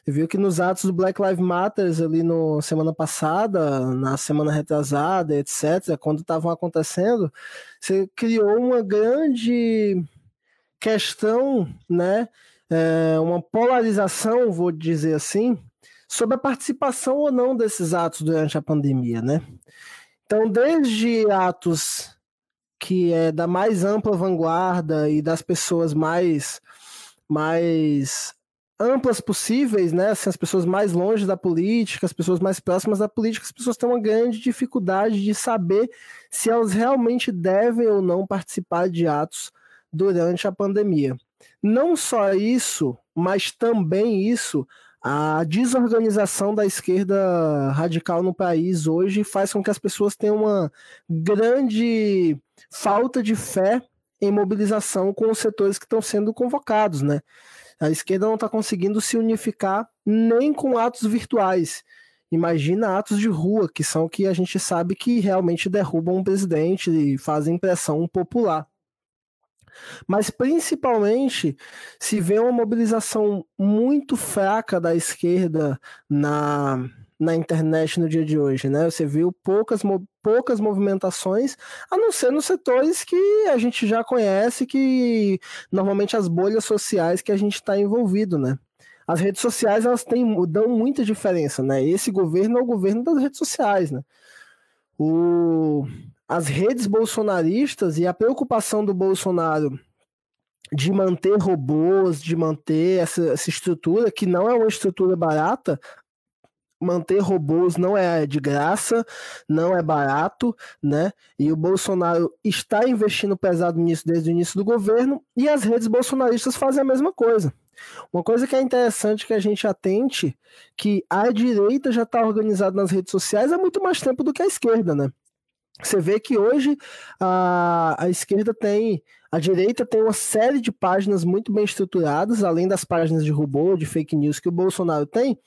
Você viu que nos atos do Black Lives Matter ali no semana passada, na semana retrasada, etc., quando estavam acontecendo, você criou uma grande questão, né? É, uma polarização, vou dizer assim, sobre a participação ou não desses atos durante a pandemia, né? Então, desde atos que é da mais ampla vanguarda e das pessoas mais mais amplas possíveis, né? Assim, as pessoas mais longe da política, as pessoas mais próximas da política, as pessoas têm uma grande dificuldade de saber se elas realmente devem ou não participar de atos durante a pandemia. Não só isso, mas também isso a desorganização da esquerda radical no país hoje faz com que as pessoas tenham uma grande falta de fé em mobilização com os setores que estão sendo convocados, né? A esquerda não está conseguindo se unificar nem com atos virtuais. Imagina atos de rua, que são que a gente sabe que realmente derrubam um presidente e fazem pressão popular. Mas principalmente se vê uma mobilização muito fraca da esquerda na, na internet no dia de hoje, né? Você viu poucas, poucas movimentações, a não ser nos setores que a gente já conhece, que normalmente as bolhas sociais que a gente está envolvido, né? As redes sociais elas têm, dão muita diferença, né? Esse governo é o governo das redes sociais, né? O, as redes bolsonaristas e a preocupação do Bolsonaro de manter robôs, de manter essa, essa estrutura, que não é uma estrutura barata, manter robôs não é de graça, não é barato, né? E o Bolsonaro está investindo pesado nisso desde o início do governo e as redes bolsonaristas fazem a mesma coisa. Uma coisa que é interessante que a gente atente, que a direita já está organizada nas redes sociais há muito mais tempo do que a esquerda, né? Você vê que hoje a, a esquerda tem, a direita tem uma série de páginas muito bem estruturadas, além das páginas de robô, de fake news que o Bolsonaro tem.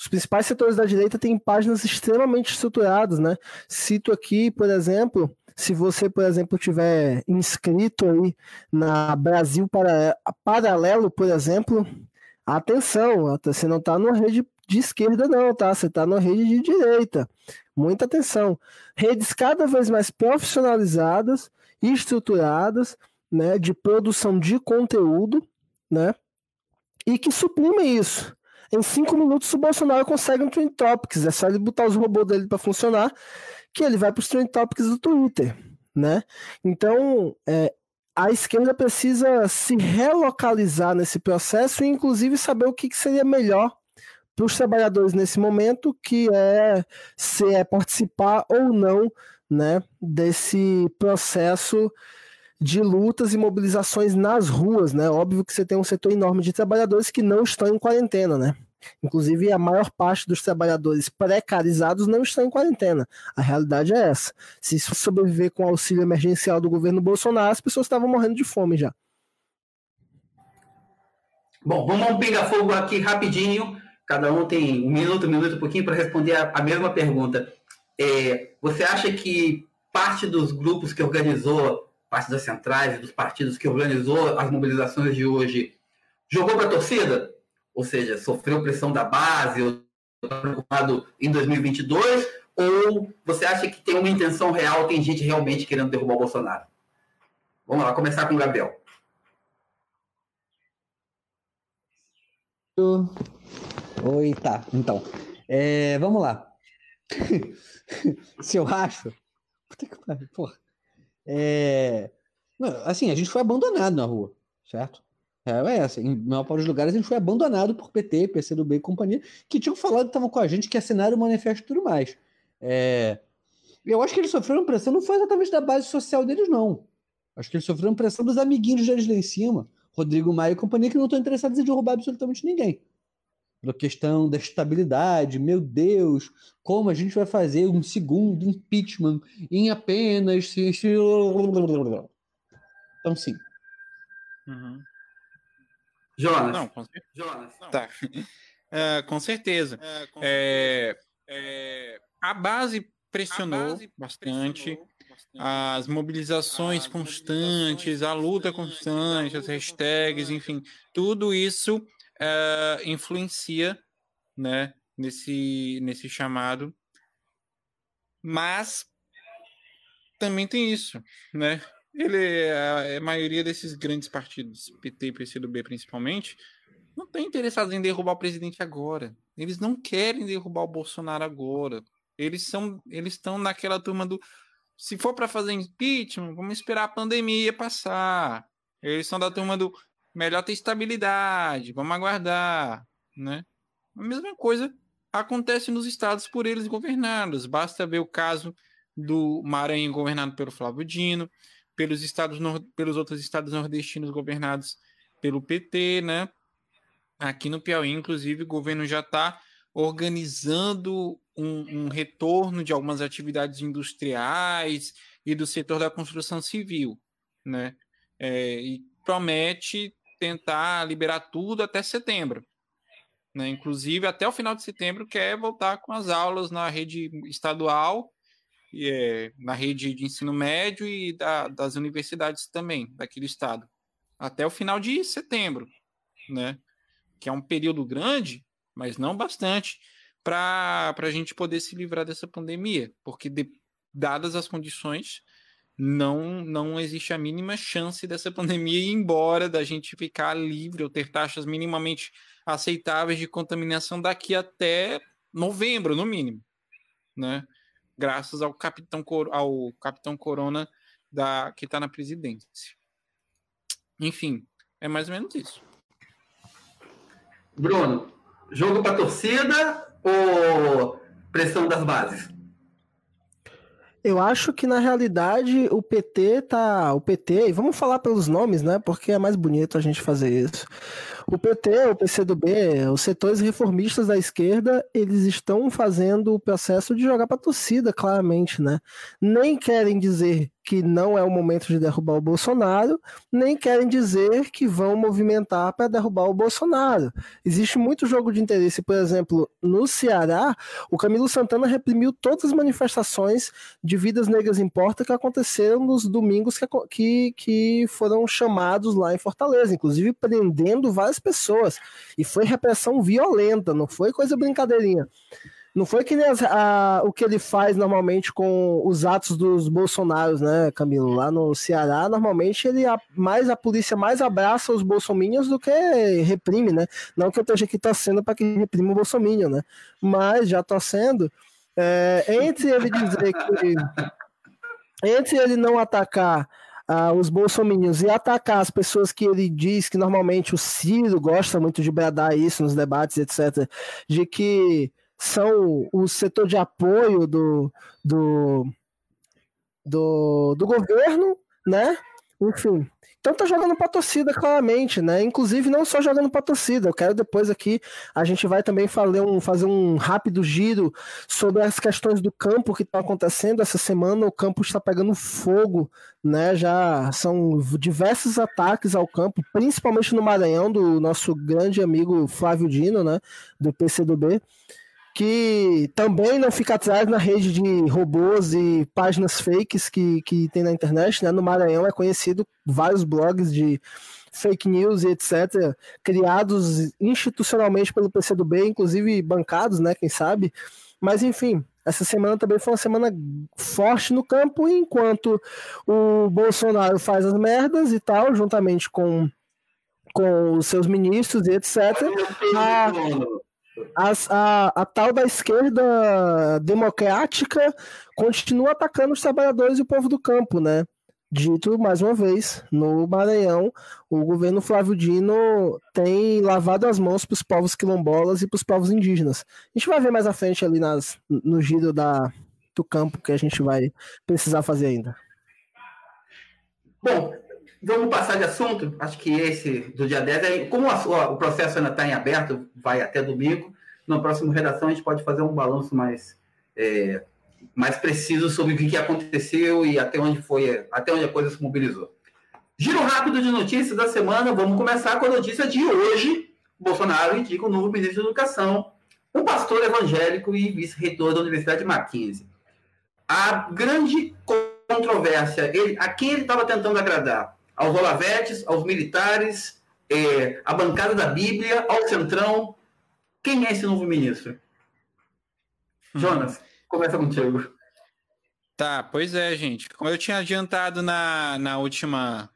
Os principais setores da direita têm páginas extremamente estruturadas, né? Cito aqui, por exemplo, se você, por exemplo, tiver inscrito aí na Brasil Paralelo, por exemplo, atenção, você não está numa rede de esquerda, não, tá? Você está numa rede de direita. Muita atenção. Redes cada vez mais profissionalizadas estruturadas, né, de produção de conteúdo, né, e que suprimem isso. Em cinco minutos o Bolsonaro consegue um Trend Topics, é só ele botar os robôs dele para funcionar, que ele vai para os Trend Topics do Twitter, né? Então, é, a esquerda precisa se relocalizar nesse processo e, inclusive, saber o que, que seria melhor para os trabalhadores nesse momento, que é se é participar ou não né, desse processo de lutas e mobilizações nas ruas, né? Óbvio que você tem um setor enorme de trabalhadores que não estão em quarentena, né? Inclusive, a maior parte dos trabalhadores precarizados não estão em quarentena. A realidade é essa. Se sobreviver com o auxílio emergencial do governo Bolsonaro, as pessoas estavam morrendo de fome já. Bom, vamos um pinga-fogo aqui rapidinho. Cada um tem um minuto, um minuto, um pouquinho para responder a, a, mesma pergunta. É, você acha que parte dos grupos que organizou, parte das centrais e dos partidos que organizou as mobilizações de hoje, jogou para a torcida? Ou seja, sofreu pressão da base, ou está preocupado em 2022? Ou você acha que tem uma intenção real, tem gente realmente querendo derrubar o Bolsonaro? Vamos lá, começar com o Gabriel. Oi, tá. Então, é, vamos lá. Se eu acho. Puta que pariu, porra. É, assim, a gente foi abandonado na rua, certo? É, essa. Em maior parte dos lugares a gente foi abandonado por PT, PCdoB e companhia, que tinham falado que estavam com a gente, que assinaram o manifesto e tudo mais. É, eu acho que eles sofreram pressão, não foi exatamente da base social deles, não. Acho que eles sofreram pressão dos amiguinhos deles lá em cima, Rodrigo Maia e companhia, que não estão interessados em derrubar absolutamente ninguém pela questão da estabilidade. Meu Deus, como a gente vai fazer um segundo impeachment em apenas. Então, sim. Uhum. Jonas. Não, com, cer... Jonas, não. Tá. Uh, com certeza. Uh, com é, é, a base pressionou, a base bastante. Pressionou as mobilizações constantes, a luta constante, as hashtags, enfim, tudo isso uh, influencia né, nesse, nesse chamado. Mas também tem isso, né? Ele, a, a maioria desses grandes partidos, PT e PCdoB principalmente, não estão interessados em derrubar o presidente agora. Eles não querem derrubar o Bolsonaro agora. Eles são, eles estão naquela turma do se for para fazer impeachment, vamos esperar a pandemia passar. Eles são da turma do melhor ter estabilidade, vamos aguardar, né? A mesma coisa acontece nos estados por eles governados. Basta ver o caso do Maranhão governado pelo Flávio Dino, pelos estados pelos outros estados nordestinos governados pelo PT, né? Aqui no Piauí, inclusive, o governo já está organizando um, um, retorno de algumas atividades industriais e do setor da construção civil, né? É, e promete tentar liberar tudo até setembro. Né? Inclusive, até o final de setembro, quer voltar com as aulas na rede estadual, e, é, na rede de ensino médio e da, das universidades também, daquele estado. Até o final de setembro, né? que é um período grande, mas não bastante, para a gente poder se livrar dessa pandemia, porque de, dadas as condições, não, não existe a mínima chance dessa pandemia ir embora, da gente ficar livre ou ter taxas minimamente aceitáveis de contaminação daqui até novembro, no mínimo, né? Graças ao capitão, ao capitão Corona da, que está na presidência. Enfim, é mais ou menos isso. Bruno, jogo para torcida ou pressão das bases? Eu acho que na realidade o PT tá. O PT, e vamos falar pelos nomes, né? Porque é mais bonito a gente fazer isso. O PT, o PCdoB, os setores reformistas da esquerda, eles estão fazendo o processo de jogar para torcida, claramente, né? Nem querem dizer que não é o momento de derrubar o Bolsonaro, nem querem dizer que vão movimentar para derrubar o Bolsonaro. Existe muito jogo de interesse, por exemplo, no Ceará, o Camilo Santana reprimiu todas as manifestações de Vidas Negras Importa que aconteceram nos domingos que, que, que foram chamados lá em Fortaleza, inclusive prendendo várias pessoas. E foi repressão violenta, não foi coisa brincadeirinha. Não foi que nem as, a, o que ele faz normalmente com os atos dos bolsonaros, né, Camilo? Lá no Ceará, normalmente ele a, mais a polícia mais abraça os bolsominions do que reprime, né? Não que eu esteja aqui torcendo para que reprima o bolsominion, né? Mas já torcendo, é, entre ele dizer que entre ele não atacar uh, os bolsominions e atacar as pessoas que ele diz que normalmente o Ciro gosta muito de bradar isso nos debates, etc., de que são o setor de apoio do, do, do, do governo, né? Enfim, então tá jogando pra torcida, claramente, né? Inclusive, não só jogando pra torcida. Eu quero depois aqui, a gente vai também fazer um, fazer um rápido giro sobre as questões do campo que estão acontecendo essa semana. O campo está pegando fogo, né? Já são diversos ataques ao campo, principalmente no Maranhão, do nosso grande amigo Flávio Dino, né? Do PCdoB que também não fica atrás na rede de robôs e páginas fakes que, que tem na internet. Né? No Maranhão é conhecido vários blogs de fake news e etc., criados institucionalmente pelo PCdoB, inclusive bancados, né? Quem sabe. Mas enfim, essa semana também foi uma semana forte no campo, enquanto o Bolsonaro faz as merdas e tal, juntamente com, com os seus ministros e etc. A, a, a, tal da esquerda democrática continua atacando os trabalhadores e o povo do campo, né? Dito mais uma vez, no Maranhão, o governo Flávio Dino tem lavado as mãos para os povos quilombolas e para os povos indígenas. A gente vai ver mais à frente ali nas, no giro da, do campo que a gente vai precisar fazer ainda. Bom, Vamos passar de assunto? Acho que esse do dia 10 é. Como o processo ainda está em aberto, vai até domingo. Na próxima redação a gente pode fazer um balanço mais, é, mais preciso sobre o que aconteceu e até onde foi, até onde a coisa se mobilizou. Giro rápido de notícias da semana. Vamos começar com a notícia de hoje. Bolsonaro indica o um novo ministro da Educação, um pastor evangélico e vice-reitor da Universidade de Mackenzie. A grande controvérsia, ele, a quem ele estava tentando agradar? Aos Olavetes, aos militares, é, à bancada da Bíblia, ao Centrão. Quem é esse novo ministro? Hum. Jonas, começa contigo. Tá, pois é, gente. Como eu tinha adiantado na, na última.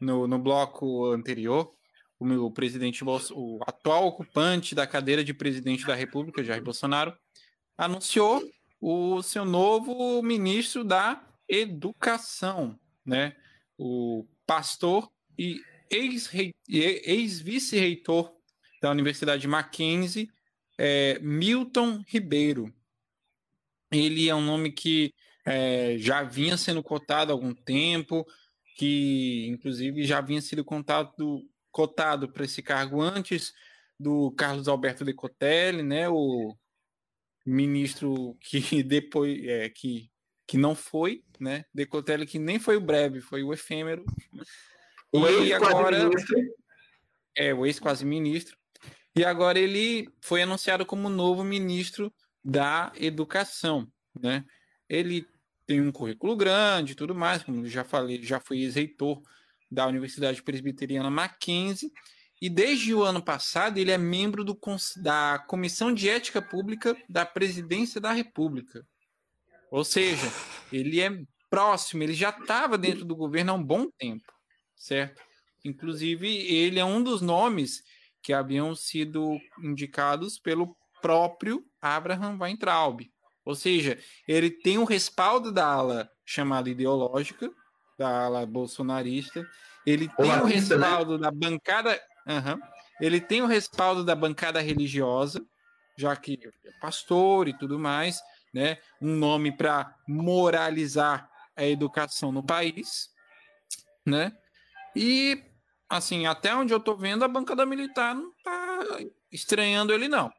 No, no bloco anterior, o meu presidente, o atual ocupante da cadeira de presidente da República, Jair Bolsonaro, anunciou o seu novo ministro da Educação, né? O pastor e ex-vice-reitor da Universidade Mackenzie, é, Milton Ribeiro. Ele é um nome que é, já vinha sendo cotado há algum tempo, que inclusive já vinha sido contado, cotado para esse cargo antes do Carlos Alberto Decotelli, né, o ministro que depois é, que que não foi, né? Decotelli que nem foi o breve, foi o efêmero. O e agora É, o ex-quase-ministro. E agora ele foi anunciado como novo ministro da Educação, né? Ele tem um currículo grande e tudo mais, como já falei, já foi ex-reitor da Universidade Presbiteriana Mackenzie, e desde o ano passado ele é membro do, da Comissão de Ética Pública da Presidência da República. Ou seja, ele é próximo, ele já estava dentro do governo há um bom tempo, certo? Inclusive, ele é um dos nomes que haviam sido indicados pelo próprio Abraham Weintraub. Ou seja, ele tem o um respaldo da ala chamada ideológica, da ala bolsonarista, ele tem o um respaldo né? da bancada. Uhum, ele tem o respaldo da bancada religiosa, já que é pastor e tudo mais, né? Um nome para moralizar a educação no país, né? E assim, até onde eu tô vendo, a bancada militar não tá estranhando ele não,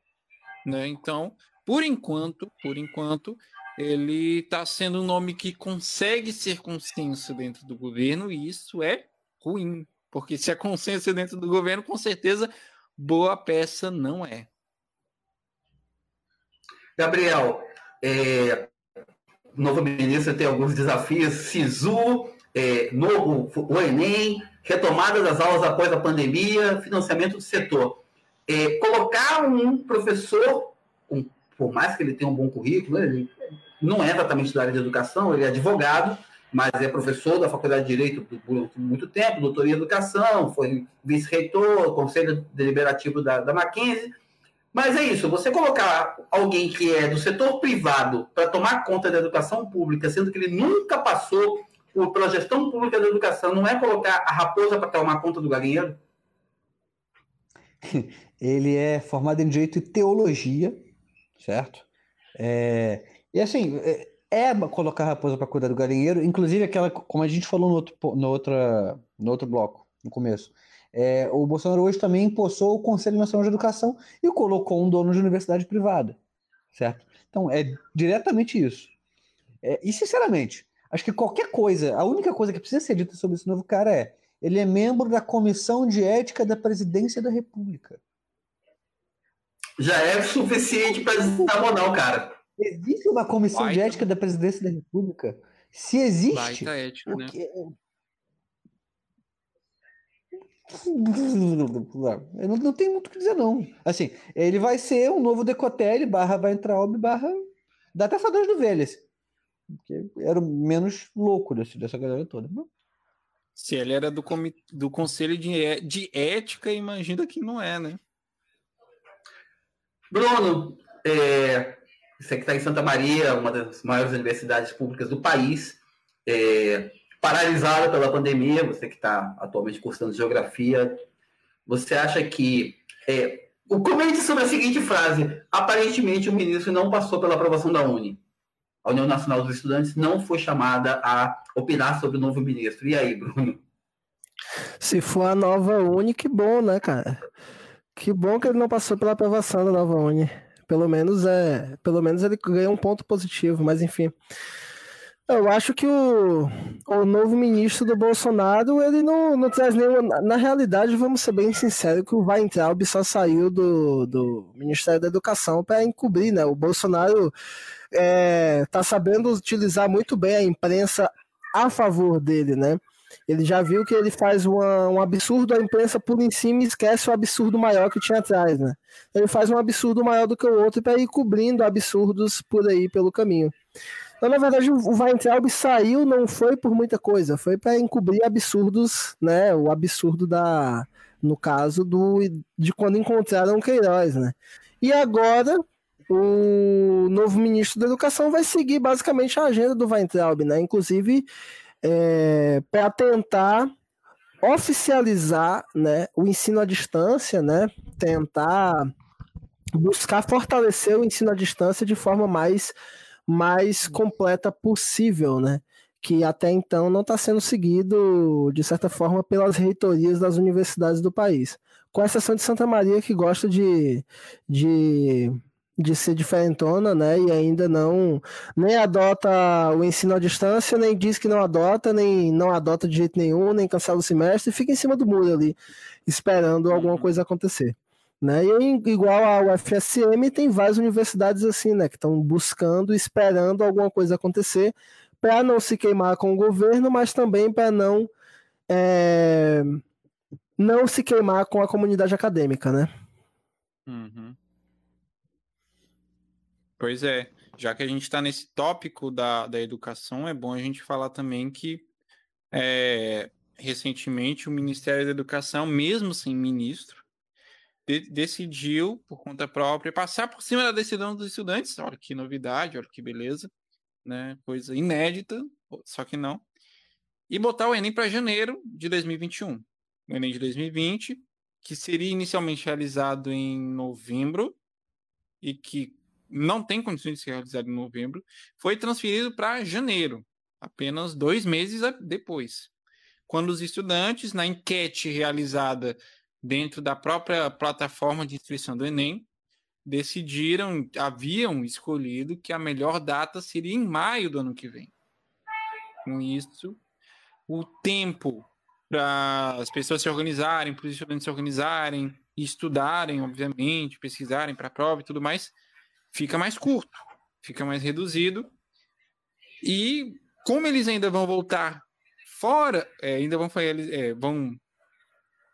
né? Então, por enquanto, por enquanto, ele está sendo um nome que consegue ser consenso dentro do governo e isso é ruim, porque se é consenso dentro do governo, com certeza boa peça não é. Gabriel, é, novo ministro tem alguns desafios, SISU, é, novo, o Enem, retomada das aulas após a pandemia, financiamento do setor. É, colocar um professor, um, por mais que ele tenha um bom currículo, ele não é exatamente da área de educação, ele é advogado, mas é professor da Faculdade de Direito por muito tempo, doutor em Educação, foi vice-reitor, conselho deliberativo da, da Mackenzie. Mas é isso, você colocar alguém que é do setor privado para tomar conta da educação pública, sendo que ele nunca passou pela gestão pública da educação, não é colocar a raposa para tomar conta do galinheiro? Ele é formado em Direito e Teologia, certo? É, e assim, é, é colocar a raposa para cuidar do galinheiro, inclusive aquela, como a gente falou no outro, no outra, no outro bloco, no começo. É, o Bolsonaro hoje também impulsou o Conselho Nacional de Educação e colocou um dono de universidade privada, certo? Então, é diretamente isso. É, e, sinceramente, acho que qualquer coisa, a única coisa que precisa ser dita sobre esse novo cara é ele é membro da Comissão de Ética da Presidência da República. Já é suficiente para desarmar, não, cara. Existe uma comissão Baita. de ética da presidência da República? Se existe. Baita ética, né? Eu não, não tenho muito o que dizer, não. Assim, ele vai ser um novo Decotelli barra vai entrar ob barra. Dá até saudade do Vélez. Que era o menos louco desse, dessa galera toda. Se ele era do, com, do Conselho de, de Ética, imagina que não é, né? Bruno, é, você que está em Santa Maria, uma das maiores universidades públicas do país, é, paralisada pela pandemia, você que está atualmente cursando geografia, você acha que. É, comente sobre a seguinte frase: aparentemente o ministro não passou pela aprovação da Uni. A União Nacional dos Estudantes não foi chamada a opinar sobre o novo ministro. E aí, Bruno? Se for a nova Uni, que bom, né, cara? Que bom que ele não passou pela aprovação da nova Uni. Pelo menos é, pelo menos ele ganha um ponto positivo, mas enfim. Eu acho que o, o novo ministro do Bolsonaro, ele não, não traz nenhuma. Na realidade, vamos ser bem sinceros, que o Weintraub só saiu do, do Ministério da Educação para encobrir, né? O Bolsonaro é, tá sabendo utilizar muito bem a imprensa a favor dele, né? Ele já viu que ele faz uma, um absurdo, a imprensa por em cima e esquece o absurdo maior que tinha atrás, né? Ele faz um absurdo maior do que o outro para ir cobrindo absurdos por aí pelo caminho. Então, na verdade, o Weintraub saiu, não foi por muita coisa, foi para encobrir absurdos, né? O absurdo da, no caso do de quando encontraram o Queiroz, né? E agora o novo ministro da Educação vai seguir basicamente a agenda do Weintraub, né? Inclusive é, para tentar oficializar né, o ensino à distância, né, tentar buscar fortalecer o ensino à distância de forma mais, mais completa possível, né? que até então não está sendo seguido, de certa forma, pelas reitorias das universidades do país. Com exceção de Santa Maria, que gosta de, de de ser diferentona, né? E ainda não nem adota o ensino à distância, nem diz que não adota, nem não adota de jeito nenhum, nem cancela o semestre, fica em cima do muro ali, esperando alguma uhum. coisa acontecer. Né? E igual ao FSM, tem várias universidades assim, né, que estão buscando, esperando alguma coisa acontecer para não se queimar com o governo, mas também para não é, não se queimar com a comunidade acadêmica, né? Uhum. Pois é, já que a gente está nesse tópico da, da educação, é bom a gente falar também que é, recentemente o Ministério da Educação, mesmo sem ministro, de, decidiu, por conta própria, passar por cima da decisão dos estudantes. Olha que novidade, olha que beleza, né? coisa inédita, só que não. E botar o Enem para janeiro de 2021. O Enem de 2020, que seria inicialmente realizado em novembro e que não tem condições de ser realizado em novembro, foi transferido para janeiro, apenas dois meses depois. Quando os estudantes, na enquete realizada dentro da própria plataforma de inscrição do Enem, decidiram, haviam escolhido que a melhor data seria em maio do ano que vem. Com isso, o tempo para as pessoas se organizarem, para os estudantes se organizarem, estudarem, obviamente, pesquisarem para a prova e tudo mais, fica mais curto, fica mais reduzido. E como eles ainda vão voltar fora, é, ainda vão, é, vão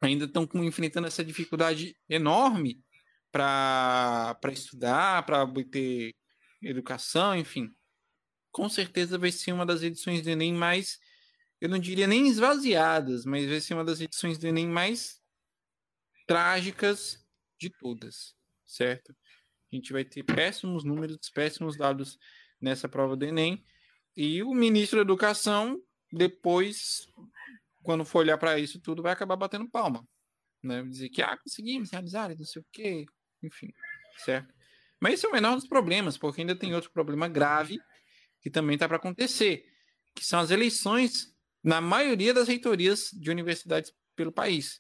ainda estão enfrentando essa dificuldade enorme para estudar, para obter educação, enfim. Com certeza vai ser uma das edições do Enem mais, eu não diria nem esvaziadas, mas vai ser uma das edições do Enem mais trágicas de todas, certo? A gente vai ter péssimos números, péssimos dados nessa prova do Enem. E o ministro da Educação, depois, quando for olhar para isso tudo, vai acabar batendo palma. Né? Dizer que, ah, conseguimos realizar, não sei o quê, enfim, certo? Mas esse é o menor dos problemas, porque ainda tem outro problema grave que também está para acontecer, que são as eleições na maioria das reitorias de universidades pelo país.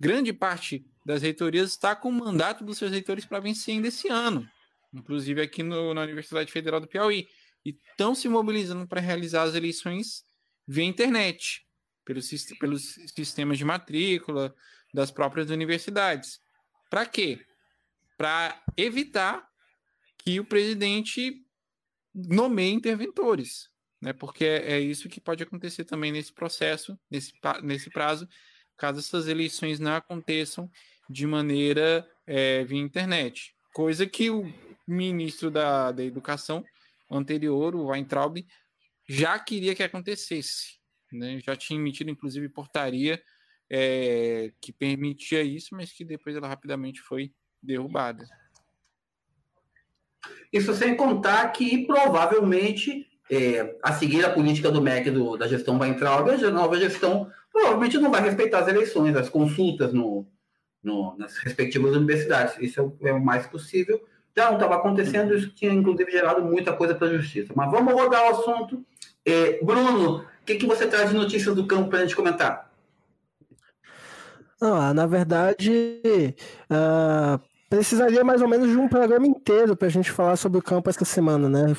Grande parte das reitorias está com o mandato dos seus reitores para vencer ainda esse ano, inclusive aqui no, na Universidade Federal do Piauí, e estão se mobilizando para realizar as eleições via internet, pelos, pelos sistemas de matrícula das próprias universidades. Para quê? Para evitar que o presidente nomeie interventores, né? Porque é, é isso que pode acontecer também nesse processo, nesse, nesse prazo, caso essas eleições não aconteçam de maneira é, via internet. Coisa que o ministro da, da Educação anterior, o Weintraub, já queria que acontecesse. Né? Já tinha emitido, inclusive, portaria é, que permitia isso, mas que depois ela rapidamente foi derrubada. Isso sem contar que provavelmente, é, a seguir a política do MEC do, da gestão Weintraub, a nova gestão provavelmente não vai respeitar as eleições, as consultas no, no, nas respectivas universidades. Isso é, é o mais possível. Já não estava acontecendo, isso tinha inclusive gerado muita coisa para a justiça. Mas vamos rodar o assunto. É, Bruno, que, que você traz de notícias do campo para a gente comentar? Ah, na verdade, uh, precisaria mais ou menos de um programa inteiro para a gente falar sobre o campo essa semana, né?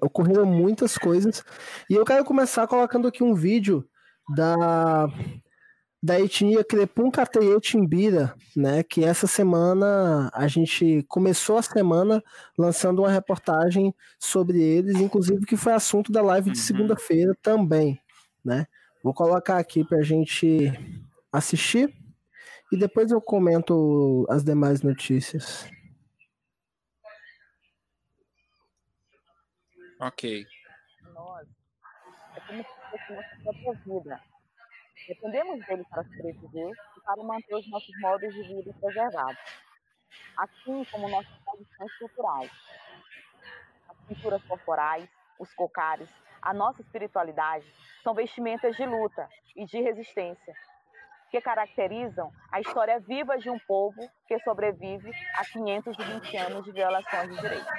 Ocorreram muitas coisas. E eu quero começar colocando aqui um vídeo da da etnia Crepum Cateye Timbira, né, que essa semana a gente começou a semana lançando uma reportagem sobre eles, inclusive que foi assunto da live de uhum. segunda-feira também, né? Vou colocar aqui para a gente assistir e depois eu comento as demais notícias. Ok. Nós, é como se fosse nossa própria vida Dependemos dele para sobreviver e para manter os nossos modos de vida preservados, assim como nossas tradições culturais. As pinturas corporais, os cocares, a nossa espiritualidade são vestimentas de luta e de resistência, que caracterizam a história viva de um povo que sobrevive a 520 anos de violações de direitos.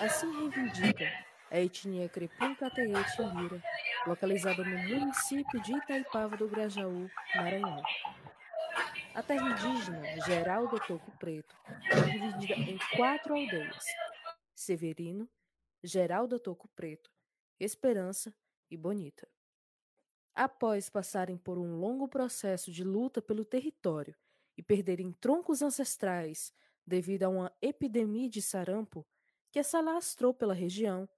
Assim reivindica a etnia Crepum Cateye Lira, localizada no município de Itaipava do Grajaú, Maranhão. A terra indígena Geral do Toco Preto é dividida em quatro aldeias: Severino, Geral do Toco Preto, Esperança e Bonita. Após passarem por um longo processo de luta pelo território e perderem troncos ancestrais devido a uma epidemia de sarampo que se alastrou pela região,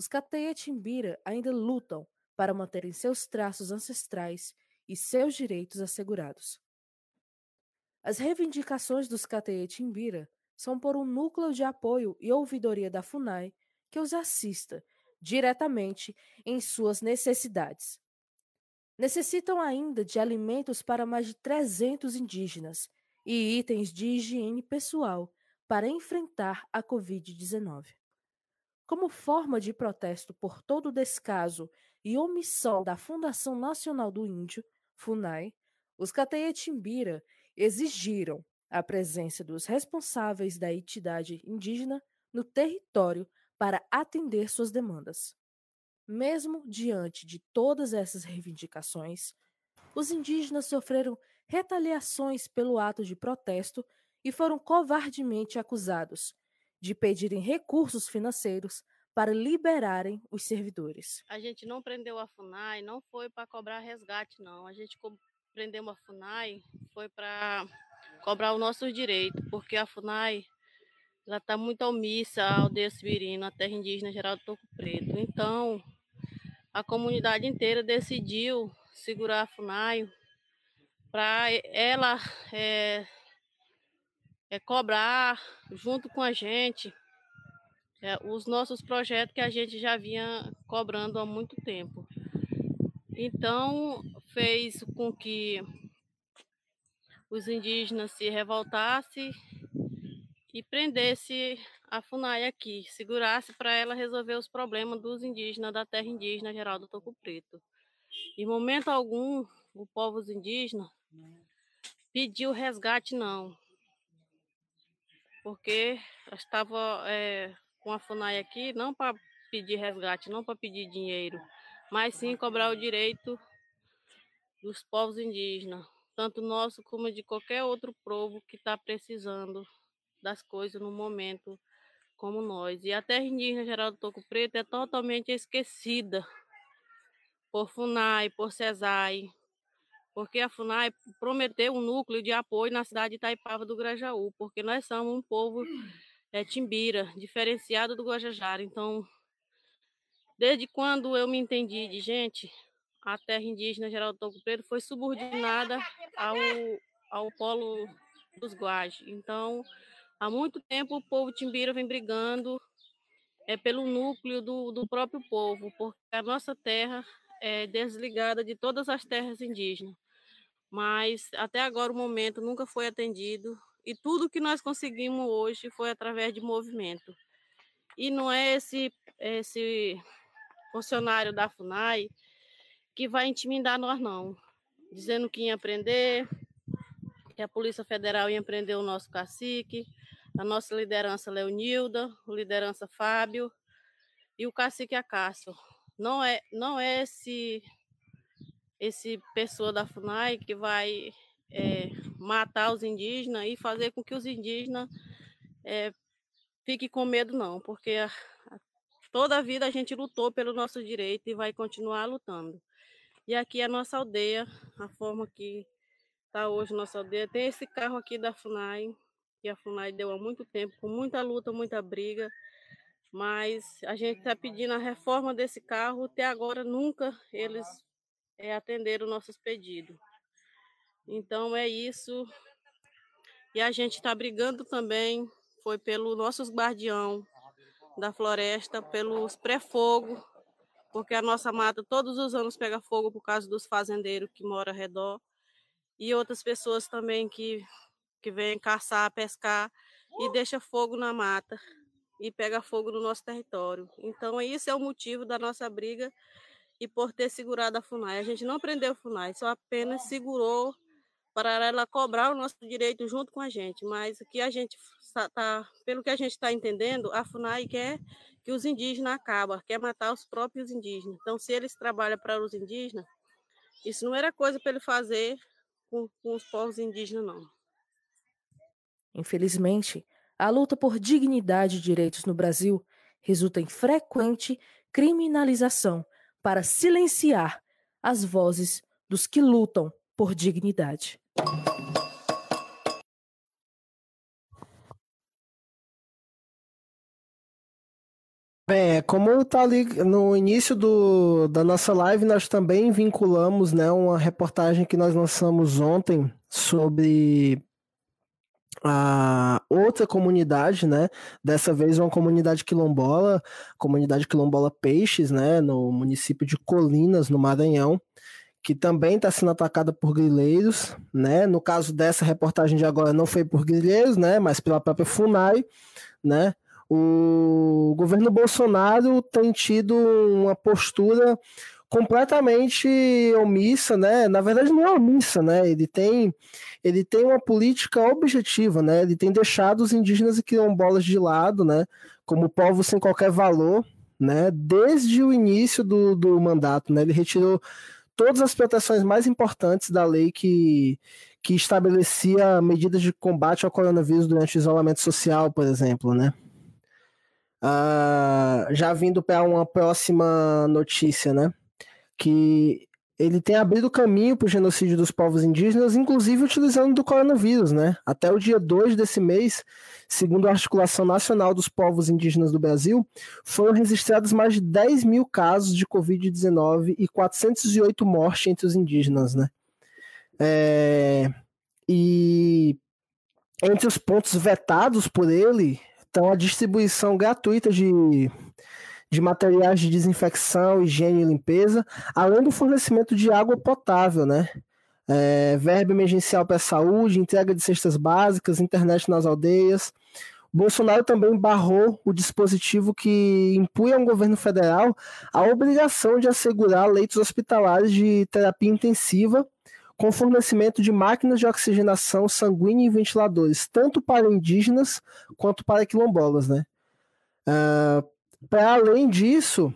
os Cateia Timbira ainda lutam para manterem seus traços ancestrais e seus direitos assegurados. As reivindicações dos Cateia Timbira são por um núcleo de apoio e ouvidoria da FUNAI que os assista diretamente em suas necessidades. Necessitam ainda de alimentos para mais de 300 indígenas e itens de higiene pessoal para enfrentar a Covid-19. Como forma de protesto por todo o descaso e omissão da Fundação Nacional do Índio, FUNAI, os Cateetimbira exigiram a presença dos responsáveis da entidade indígena no território para atender suas demandas. Mesmo diante de todas essas reivindicações, os indígenas sofreram retaliações pelo ato de protesto e foram covardemente acusados de pedirem recursos financeiros para liberarem os servidores. A gente não prendeu a FUNAI, não foi para cobrar resgate, não. A gente prendeu a FUNAI foi para cobrar o nosso direito, porque a FUNAI ela está muito omissa à aldeia Sibirina, a terra indígena Geraldo Toco Preto. Então, a comunidade inteira decidiu segurar a FUNAI para ela é, é, cobrar junto com a gente é, os nossos projetos que a gente já vinha cobrando há muito tempo. Então, fez com que os indígenas se revoltassem e prendesse a FUNAI aqui, segurasse para ela resolver os problemas dos indígenas da terra indígena Geraldo Toco Preto. Em momento algum, o povo indígena pediu resgate, não. Porque estava é, com a FUNAI aqui, não para pedir resgate, não para pedir dinheiro, mas sim cobrar o direito dos povos indígenas, tanto nosso como de qualquer outro povo que está precisando das coisas no momento como nós. E a terra indígena Geraldo Toco Preto é totalmente esquecida por FUNAI, por CESAI, porque a FUNAI prometeu um núcleo de apoio na cidade de Itaipava do Grajaú, porque nós somos um povo é, timbira, diferenciado do Guajajara. Então, desde quando eu me entendi de gente, a terra indígena Geraldo Toco Preto foi subordinada ao, ao polo dos Guajes. Então, há muito tempo o povo timbira vem brigando é, pelo núcleo do, do próprio povo, porque a nossa terra é desligada de todas as terras indígenas. Mas até agora o momento nunca foi atendido e tudo que nós conseguimos hoje foi através de movimento. E não é esse, esse funcionário da FUNAI que vai intimidar nós, não. Dizendo que ia prender, que a Polícia Federal ia prender o nosso cacique, a nossa liderança Leonilda, o liderança Fábio e o cacique Acácio. Não é, não é esse, esse pessoa da FUNAI que vai é, matar os indígenas e fazer com que os indígenas é, fiquem com medo, não, porque a, a, toda a vida a gente lutou pelo nosso direito e vai continuar lutando. E aqui é a nossa aldeia, a forma que está hoje nossa aldeia. Tem esse carro aqui da FUNAI, que a FUNAI deu há muito tempo, com muita luta, muita briga, mas a gente está pedindo a reforma desse carro, até agora nunca eles é, atenderam nossos pedidos. Então é isso. E a gente está brigando também, foi pelo nossos guardião da floresta, pelos pré-fogo, porque a nossa mata todos os anos pega fogo por causa dos fazendeiros que moram ao redor e outras pessoas também que, que vêm caçar, pescar e deixa fogo na mata e pega fogo no nosso território. Então, esse é o motivo da nossa briga e por ter segurado a FUNAI. A gente não prendeu a FUNAI, só apenas segurou para ela cobrar o nosso direito junto com a gente. Mas o que a gente está, pelo que a gente está entendendo, a FUNAI quer que os indígenas acabem, quer matar os próprios indígenas. Então, se eles trabalham para os indígenas, isso não era coisa para ele fazer com, com os povos indígenas, não. Infelizmente, a luta por dignidade e direitos no Brasil resulta em frequente criminalização para silenciar as vozes dos que lutam por dignidade. Bem, é, como tá ali no início do, da nossa live, nós também vinculamos né, uma reportagem que nós lançamos ontem sobre a outra comunidade, né? Dessa vez uma comunidade quilombola, comunidade quilombola Peixes, né? No município de Colinas, no Maranhão, que também está sendo atacada por grileiros, né? No caso dessa reportagem de agora não foi por grileiros, né? Mas pela própria Funai, né? O governo Bolsonaro tem tido uma postura completamente omissa, né? Na verdade não é omissa, né? Ele tem ele tem uma política objetiva, né? Ele tem deixado os indígenas e quilombolas de lado, né? Como povo sem qualquer valor, né? Desde o início do, do mandato, né? Ele retirou todas as proteções mais importantes da lei que, que estabelecia medidas de combate ao coronavírus durante o isolamento social, por exemplo, né? Uh, já vindo para uma próxima notícia, né? Que ele tem abrido caminho para o genocídio dos povos indígenas, inclusive utilizando do coronavírus, né? Até o dia 2 desse mês, segundo a Articulação Nacional dos Povos Indígenas do Brasil, foram registrados mais de 10 mil casos de Covid-19 e 408 mortes entre os indígenas, né? É... E entre os pontos vetados por ele estão a distribuição gratuita de de materiais de desinfecção, higiene e limpeza, além do fornecimento de água potável, né? É, verba emergencial para a saúde, entrega de cestas básicas, internet nas aldeias. Bolsonaro também barrou o dispositivo que impunha ao governo federal a obrigação de assegurar leitos hospitalares de terapia intensiva com fornecimento de máquinas de oxigenação sanguínea e ventiladores, tanto para indígenas quanto para quilombolas, né? Uh, para além disso,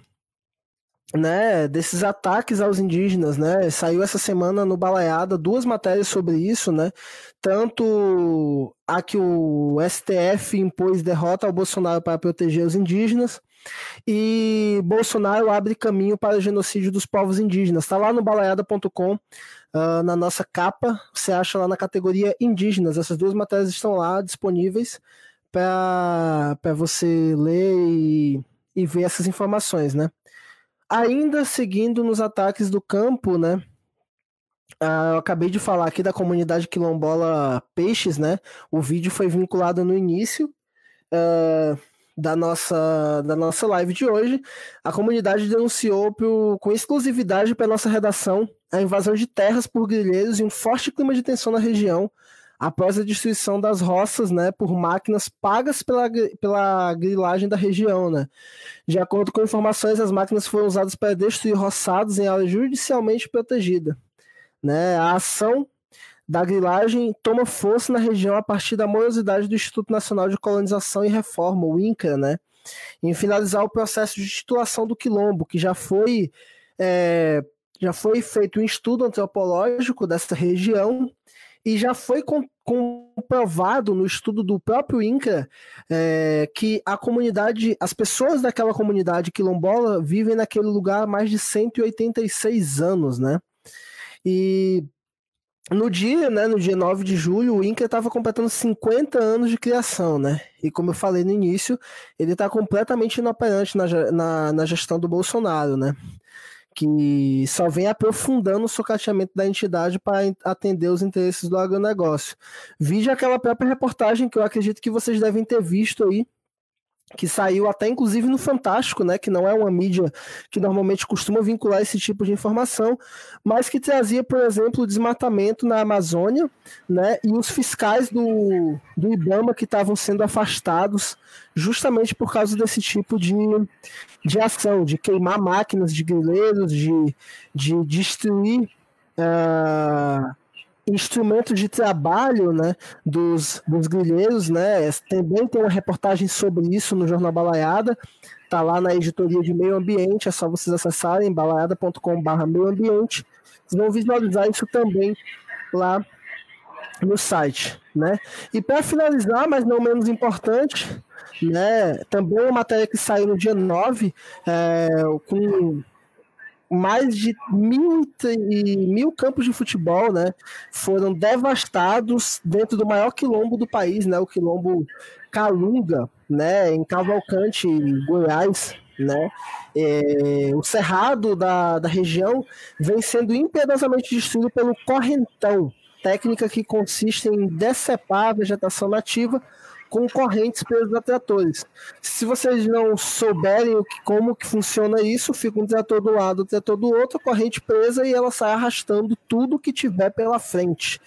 né, desses ataques aos indígenas, né? Saiu essa semana no Balaiada duas matérias sobre isso, né? Tanto a que o STF impôs derrota ao Bolsonaro para proteger os indígenas e Bolsonaro abre caminho para o genocídio dos povos indígenas. Está lá no balaiada.com, uh, ah, na nossa capa, você acha lá na categoria indígenas. Essas duas matérias estão lá disponíveis para você ler e e ver essas informações, né? Ainda seguindo nos ataques do campo, né? Ah, eu acabei de falar aqui da comunidade quilombola Peixes, né? O vídeo foi vinculado no início uh, da, nossa, da nossa live de hoje. A comunidade denunciou pro, com exclusividade para nossa redação a invasão de terras por grileiros e um forte clima de tensão na região após a destruição das roças, né, por máquinas pagas pela, pela grilagem da região, né. De acordo com informações, as máquinas foram usadas para destruir roçados em área judicialmente protegida, né. A ação da grilagem toma força na região a partir da morosidade do Instituto Nacional de Colonização e Reforma, o INCRA, né, em finalizar o processo de titulação do quilombo, que já foi é, já foi feito um estudo antropológico dessa região e já foi comprovado no estudo do próprio INCRA é, que a comunidade, as pessoas daquela comunidade quilombola vivem naquele lugar há mais de 186 anos, né? E no dia, né, no dia 9 de julho, o INCRA estava completando 50 anos de criação, né? E como eu falei no início, ele está completamente inoperante na, na, na gestão do Bolsonaro, né? Que só vem aprofundando o socateamento da entidade para atender os interesses do agronegócio. Vide aquela própria reportagem que eu acredito que vocês devem ter visto aí, que saiu até inclusive no Fantástico, né, que não é uma mídia que normalmente costuma vincular esse tipo de informação, mas que trazia, por exemplo, o desmatamento na Amazônia, né, e os fiscais do, do IBAMA que estavam sendo afastados justamente por causa desse tipo de, de ação, de queimar máquinas de grileiros, de, de destruir uh, instrumento de trabalho né, dos, dos grilheiros, né? Também tem uma reportagem sobre isso no Jornal Balaiada, tá lá na editoria de meio ambiente, é só vocês acessarem balaiada.com.br meio ambiente, vocês vão visualizar isso também lá no site, né? E para finalizar, mas não menos importante, né, também uma matéria que saiu no dia 9, é, com mais de mil, mil campos de futebol, né, foram devastados dentro do maior quilombo do país, né, o quilombo Calunga, né, em Cavalcante, Goiás, né, é, o cerrado da, da região vem sendo impiedosamente destruído pelo correntão, técnica que consiste em decepar a vegetação nativa com correntes pelos atratores. Se vocês não souberem que, como que funciona isso, fica um trator do lado, um trator do outro, corrente presa e ela sai arrastando tudo que tiver pela frente,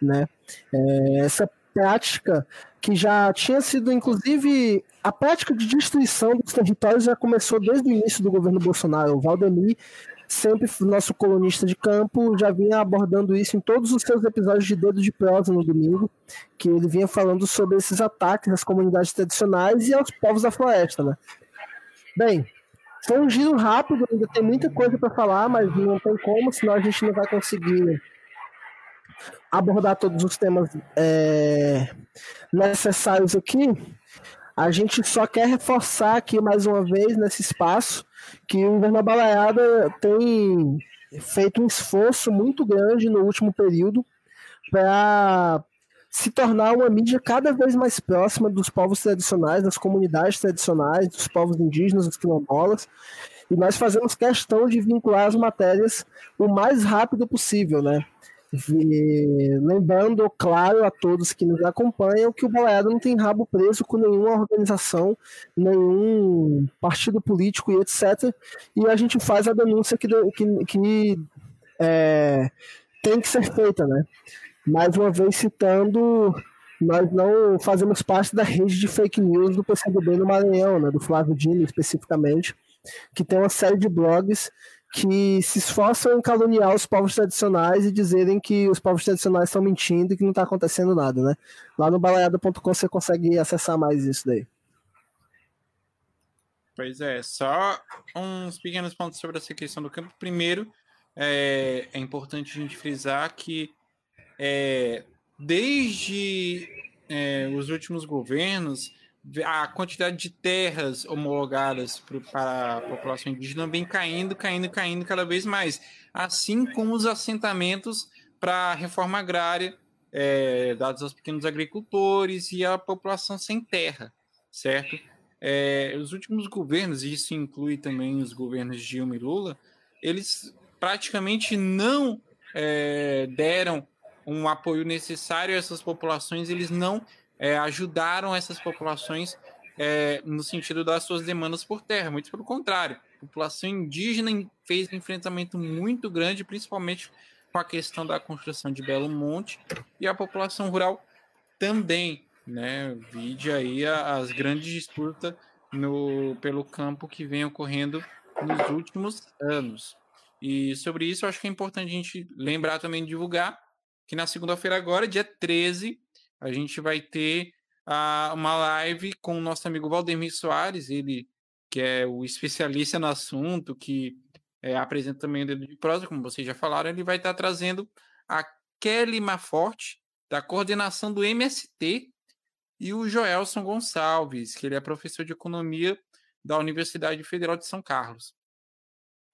né? É, essa prática que já tinha sido, inclusive, a prática de destruição dos territórios já começou desde o início do governo Bolsonaro. O Valdemir sempre nosso colunista de campo já vinha abordando isso em todos os seus episódios de Dedo de Prosa no domingo, que ele vinha falando sobre esses ataques às comunidades tradicionais e aos povos da floresta, né? Bem, foi um giro rápido, ainda tem muita coisa para falar, mas não tem como, senão a gente não vai conseguir abordar todos os temas é, necessários aqui. A gente só quer reforçar aqui mais uma vez nesse espaço que o Inverno Balaiada tem feito um esforço muito grande no último período para se tornar uma mídia cada vez mais próxima dos povos tradicionais, das comunidades tradicionais, dos povos indígenas, dos quilombolas. E nós fazemos questão de vincular as matérias o mais rápido possível, né? Lembrando, claro, a todos que nos acompanham que o Baleado não tem rabo preso com nenhuma organização, nenhum partido político e etc. E a gente faz a denúncia que, que, que é, tem que ser feita, né? Mais uma vez citando, nós não fazemos parte da rede de fake news do PCdoB no Maranhão, né? Do Flávio Dino especificamente, que tem uma série de blogs que se esforçam em caluniar os povos tradicionais e dizerem que os povos tradicionais estão mentindo e que não está acontecendo nada, né? Lá no balaiada.com você consegue acessar mais isso daí. Pois é, só uns pequenos pontos sobre essa questão do campo. Primeiro, é, é importante a gente frisar que é, desde é, os últimos governos, a quantidade de terras homologadas para a população indígena vem caindo, caindo, caindo cada vez mais. Assim como os assentamentos para a reforma agrária, é, dados aos pequenos agricultores e à população sem terra, certo? É, os últimos governos, e isso inclui também os governos Dilma e Lula, eles praticamente não é, deram um apoio necessário a essas populações, eles não é, ajudaram essas populações é, no sentido das suas demandas por terra, muito pelo contrário. A população indígena fez um enfrentamento muito grande, principalmente com a questão da construção de Belo Monte, e a população rural também, né? Vide aí as grandes disputas no, pelo campo que vem ocorrendo nos últimos anos. E sobre isso, acho que é importante a gente lembrar também, divulgar, que na segunda-feira agora, dia 13, a gente vai ter uh, uma live com o nosso amigo Valdemir Soares, ele que é o especialista no assunto, que é, apresenta também o Dedo de Prosa, como vocês já falaram, ele vai estar trazendo a Kelly Maforte, da coordenação do MST, e o Joelson Gonçalves, que ele é professor de economia da Universidade Federal de São Carlos.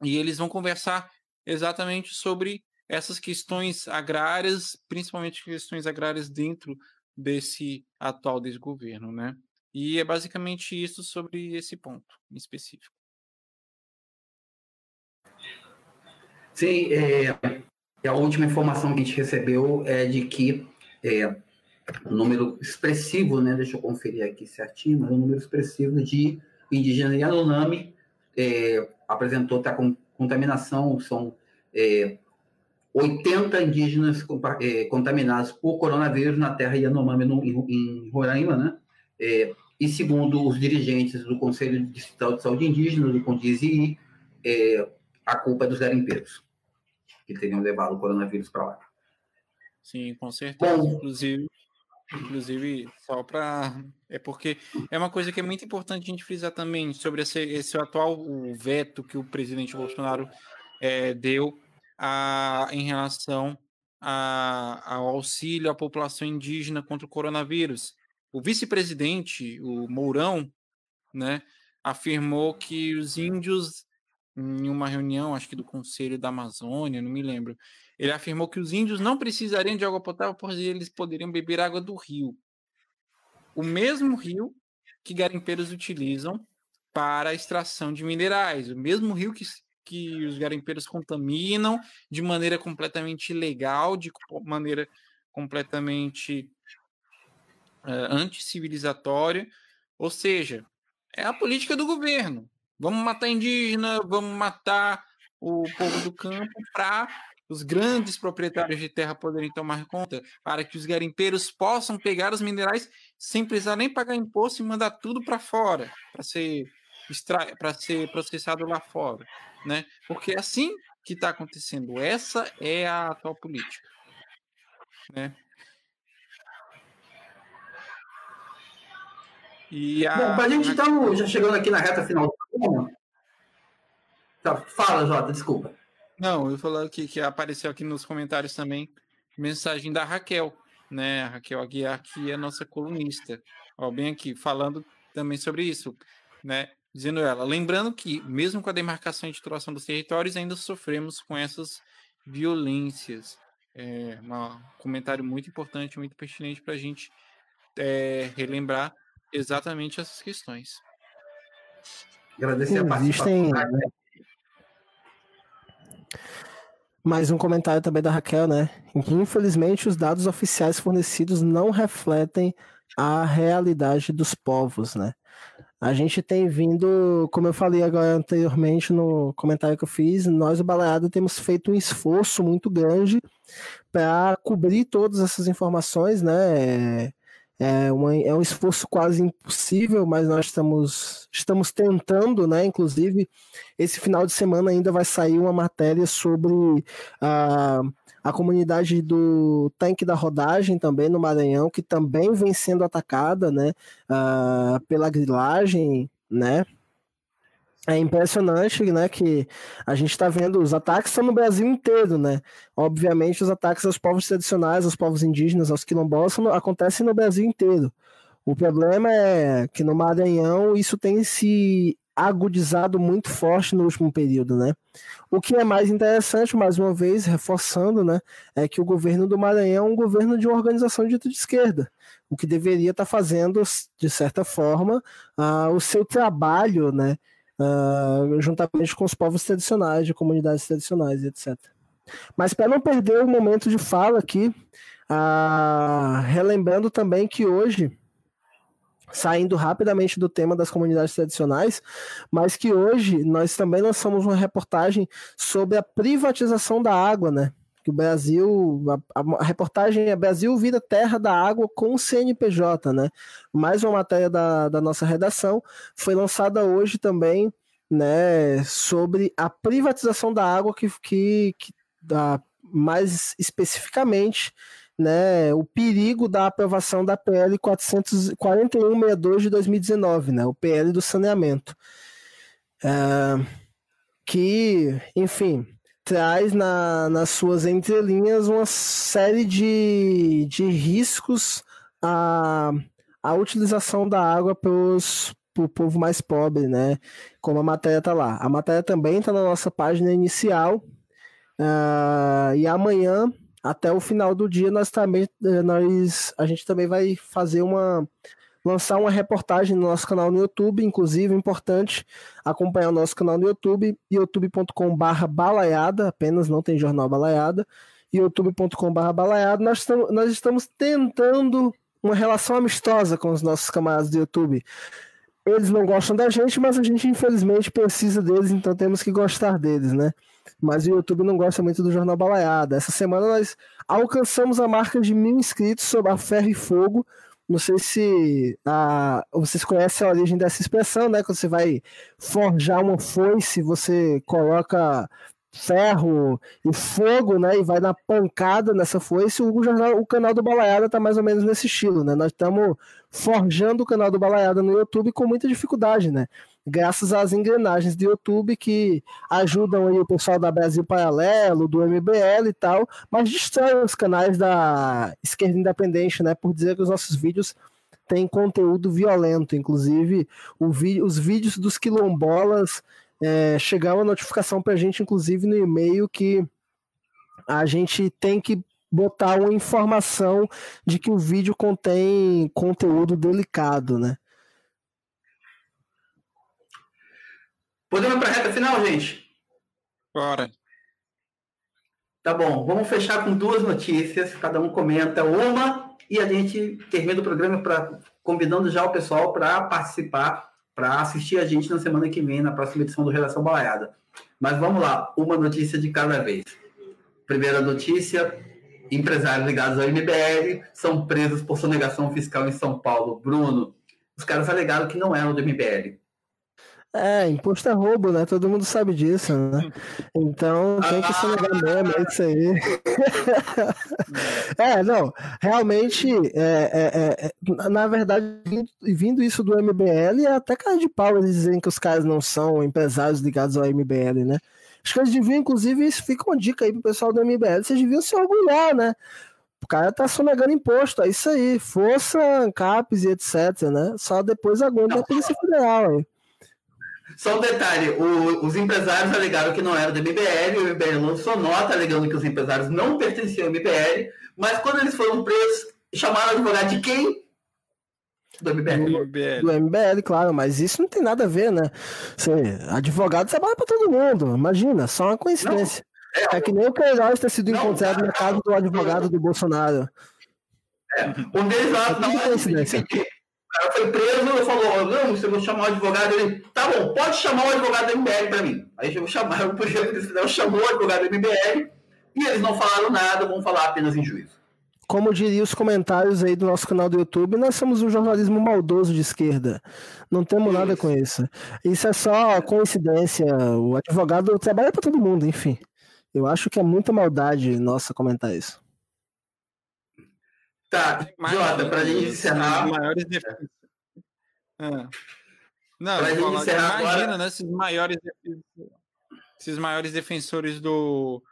E eles vão conversar exatamente sobre essas questões agrárias, principalmente questões agrárias dentro desse atual desgoverno, né? E é basicamente isso sobre esse ponto em específico. Sim, é, a última informação que a gente recebeu é de que é, um número expressivo, né? Deixa eu conferir aqui certinho, mas um número expressivo de indígenas Yanomami é, apresentou tá, com contaminação, são é, 80 indígenas é, contaminados por coronavírus na terra Yanomami, no, em, Roraima, né? É, e segundo os dirigentes do Conselho Distrital de Saúde Indígena, do CONDIZI, é, a culpa é dos garimpeiros, que teriam levado o coronavírus para lá. Sim, com certeza. Bom, inclusive, inclusive só para. É porque é uma coisa que é muito importante a gente frisar também sobre esse, esse atual veto que o presidente Bolsonaro é, deu a, em relação a, ao auxílio à população indígena contra o coronavírus. O vice-presidente, o Mourão, né, afirmou que os índios, em uma reunião, acho que do Conselho da Amazônia, não me lembro, ele afirmou que os índios não precisariam de água potável, pois eles poderiam beber água do rio. O mesmo rio que garimpeiros utilizam para a extração de minerais, o mesmo rio que, que os garimpeiros contaminam de maneira completamente ilegal, de maneira completamente uh, anticivilizatória, ou seja, é a política do governo. Vamos matar indígena, vamos matar o povo do campo para os grandes proprietários de terra poderem tomar conta, para que os garimpeiros possam pegar os minerais sem precisar nem pagar imposto e mandar tudo para fora, para ser. Para ser processado lá fora, né? Porque é assim que está acontecendo. Essa é a atual política, né? E a... Bom, para a gente tá já chegando aqui na reta final do programa. Tá, fala, Jota, desculpa. Não, eu falando que, que apareceu aqui nos comentários também mensagem da Raquel, né? A Raquel Aguiar, que é nossa colunista. Ó, bem aqui, falando também sobre isso, né? Dizendo ela, lembrando que, mesmo com a demarcação e titulação dos territórios, ainda sofremos com essas violências. É um comentário muito importante, muito pertinente para a gente é, relembrar exatamente essas questões. Agradecer a participação. Né? Mais um comentário também da Raquel, né? Em que, infelizmente, os dados oficiais fornecidos não refletem a realidade dos povos, né? A gente tem vindo, como eu falei agora anteriormente no comentário que eu fiz, nós, o Baleado, temos feito um esforço muito grande para cobrir todas essas informações, né? É, uma, é um esforço quase impossível, mas nós estamos, estamos tentando, né? Inclusive, esse final de semana ainda vai sair uma matéria sobre a, a comunidade do tanque da rodagem também no Maranhão, que também vem sendo atacada, né? Uh, pela grilagem, né? É impressionante, né, que a gente está vendo os ataques são no Brasil inteiro, né? Obviamente, os ataques aos povos tradicionais, aos povos indígenas, aos quilombolas, acontecem no Brasil inteiro. O problema é que no Maranhão isso tem se agudizado muito forte no último período, né? O que é mais interessante, mais uma vez, reforçando, né, é que o governo do Maranhão é um governo de uma organização dita de esquerda, o que deveria estar tá fazendo, de certa forma, uh, o seu trabalho, né, uh, juntamente com os povos tradicionais, de comunidades tradicionais, etc. Mas para não perder o momento de fala aqui, uh, relembrando também que hoje, saindo rapidamente do tema das comunidades tradicionais, mas que hoje nós também lançamos uma reportagem sobre a privatização da água, né? Que o Brasil, a, a, reportagem é Brasil vira terra da água com o CNPJ, né? Mais uma matéria da, da nossa redação foi lançada hoje também, né? Sobre a privatização da água que, que, que da, mais especificamente, né? O perigo da aprovação da PL 44162 de 2019, né? O PL do saneamento, é, que, enfim traz na, nas suas entrelinhas uma série de, de riscos à, à utilização da água para o povo mais pobre, né? Como a matéria está lá. A matéria também está na nossa página inicial. Uh, e amanhã, até o final do dia, nós também eh, nós, a gente também vai fazer uma lançar uma reportagem no nosso canal no YouTube, inclusive importante acompanhar o nosso canal no YouTube, youtube.com/barra balaiada, apenas não tem jornal balaiada, youtube.com/barra balaiada. Nós nós estamos tentando uma relação amistosa com os nossos camaradas do YouTube. Eles não gostam da gente, mas a gente infelizmente precisa deles, então temos que gostar deles, né? Mas o YouTube não gosta muito do Jornal Balaiada. Essa semana nós alcançamos a marca de mil inscritos sobre a Ferro e Fogo, não sei se a, vocês conhecem a origem dessa expressão, né? Quando você vai forjar uma foice, você coloca ferro e fogo, né? E vai dar pancada nessa foice. O, jornal, o canal do Balaiada tá mais ou menos nesse estilo, né? Nós estamos forjando o canal do Balaiada no YouTube com muita dificuldade, né? Graças às engrenagens do YouTube que ajudam aí o pessoal da Brasil Paralelo, do MBL e tal, mas destrói os canais da esquerda independente, né, por dizer que os nossos vídeos têm conteúdo violento, inclusive os vídeos dos quilombolas é, chegaram a notificação para a gente, inclusive no e-mail que a gente tem que botar uma informação de que o vídeo contém conteúdo delicado, né? Podemos ir para a reta final, gente? Bora. Tá bom, vamos fechar com duas notícias, cada um comenta uma e a gente termina o programa pra, convidando já o pessoal para participar, para assistir a gente na semana que vem, na próxima edição do Redação Balaiada. Mas vamos lá, uma notícia de cada vez. Primeira notícia: empresários ligados ao MBL são presos por sonegação fiscal em São Paulo. Bruno, os caras alegaram que não eram do MBL. É, imposto é roubo, né? Todo mundo sabe disso, né? Então tem que sonegar mesmo, é isso aí. é, não, realmente, é, é, é, na verdade, vindo isso do MBL, é até cara de pau eles dizerem que os caras não são empresários ligados ao MBL, né? Acho que eles deviam, inclusive, isso fica uma dica aí pro pessoal do MBL, vocês deviam se orgulhar, né? O cara tá sonegando imposto, é isso aí, força, CAPES e etc, né? Só depois aguenta a Polícia Federal aí. Só um detalhe, o, os empresários alegaram que não era do MBL, o MBL lançou nota alegando que os empresários não pertenciam ao MBL, mas quando eles foram presos, chamaram o advogado de quem? Do MBL. Do MBL, claro, mas isso não tem nada a ver, né? Você, advogado trabalha para todo mundo, imagina, só uma coincidência. Não, é, é, que nem o Queiroz ter sido não, encontrado na casa do advogado do Bolsonaro. É, um deles lá, não, é coincidência. O cara foi preso e falou: Não, você vai chamar o advogado. Ele, tá bom, pode chamar o advogado do MBL para mim. Aí eu chamar, o fizeram chamou o advogado do MBL e eles não falaram nada, vão falar apenas em juízo como diria os comentários aí do nosso canal do YouTube, nós somos um jornalismo maldoso de esquerda. Não temos nada com isso. Isso é só coincidência. O advogado trabalha para todo mundo, enfim. Eu acho que é muita maldade nossa comentar isso. Tá, Jota, para gente encerrar. Maiores é. Não, falar, imagina, agora... né? Esses maiores, esses maiores defensores do,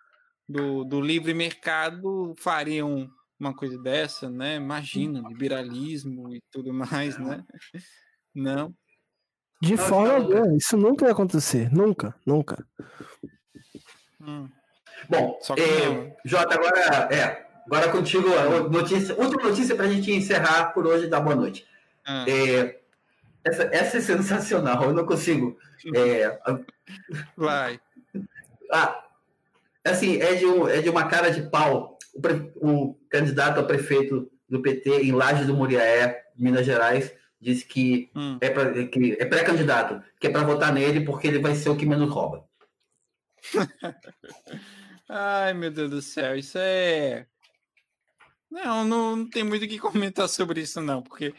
do, do livre mercado fariam uma coisa dessa, né? Imagina, liberalismo e tudo mais, né? Não. De não, forma alguma, isso nunca vai acontecer. Nunca, nunca. Hum. Bom, é, Jota, agora é. Agora contigo, notícia, última notícia para a gente encerrar por hoje da boa noite. Ah. É, essa, essa é sensacional, eu não consigo. É, Vai. Ah, assim, é de, um, é de uma cara de pau o, candidato a prefeito do PT em Laje do Muriaé, Minas Gerais, disse que hum. é, pra, que é pré-candidato, que é para votar nele porque ele vai ser o que menos rouba. Ai, meu Deus do céu, isso é. Não, não, não tem muito o que comentar sobre isso, não, porque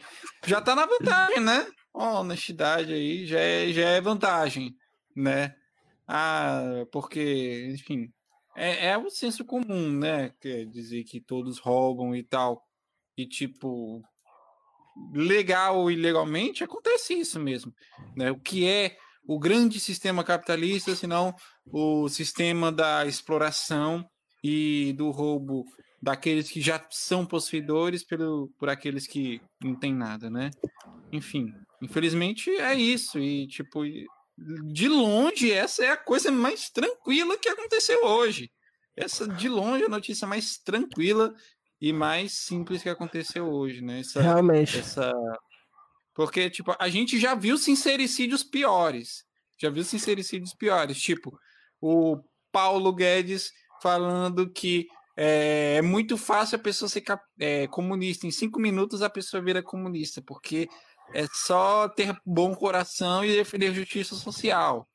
já tá na vantagem, né? Ó, honestidade aí já é, já é vantagem, né? Ah, porque, enfim, é, é o senso comum, né? Quer dizer que todos roubam e tal. E tipo, legal ou ilegalmente, acontece isso mesmo. Né? O que é o grande sistema capitalista, senão o sistema da exploração e do roubo daqueles que já são possuidores pelo, por aqueles que não tem nada, né? Enfim, infelizmente é isso. E tipo, de longe, essa é a coisa mais tranquila que aconteceu hoje. Essa, de longe, é a notícia mais tranquila e mais simples que aconteceu hoje, né? Essa, Realmente. Essa... Porque, tipo, a gente já viu sincericídios piores. Já viu sincericídios piores. Tipo, o Paulo Guedes falando que é, é muito fácil a pessoa ser é, comunista. Em cinco minutos a pessoa vira comunista, porque é só ter bom coração e defender justiça social.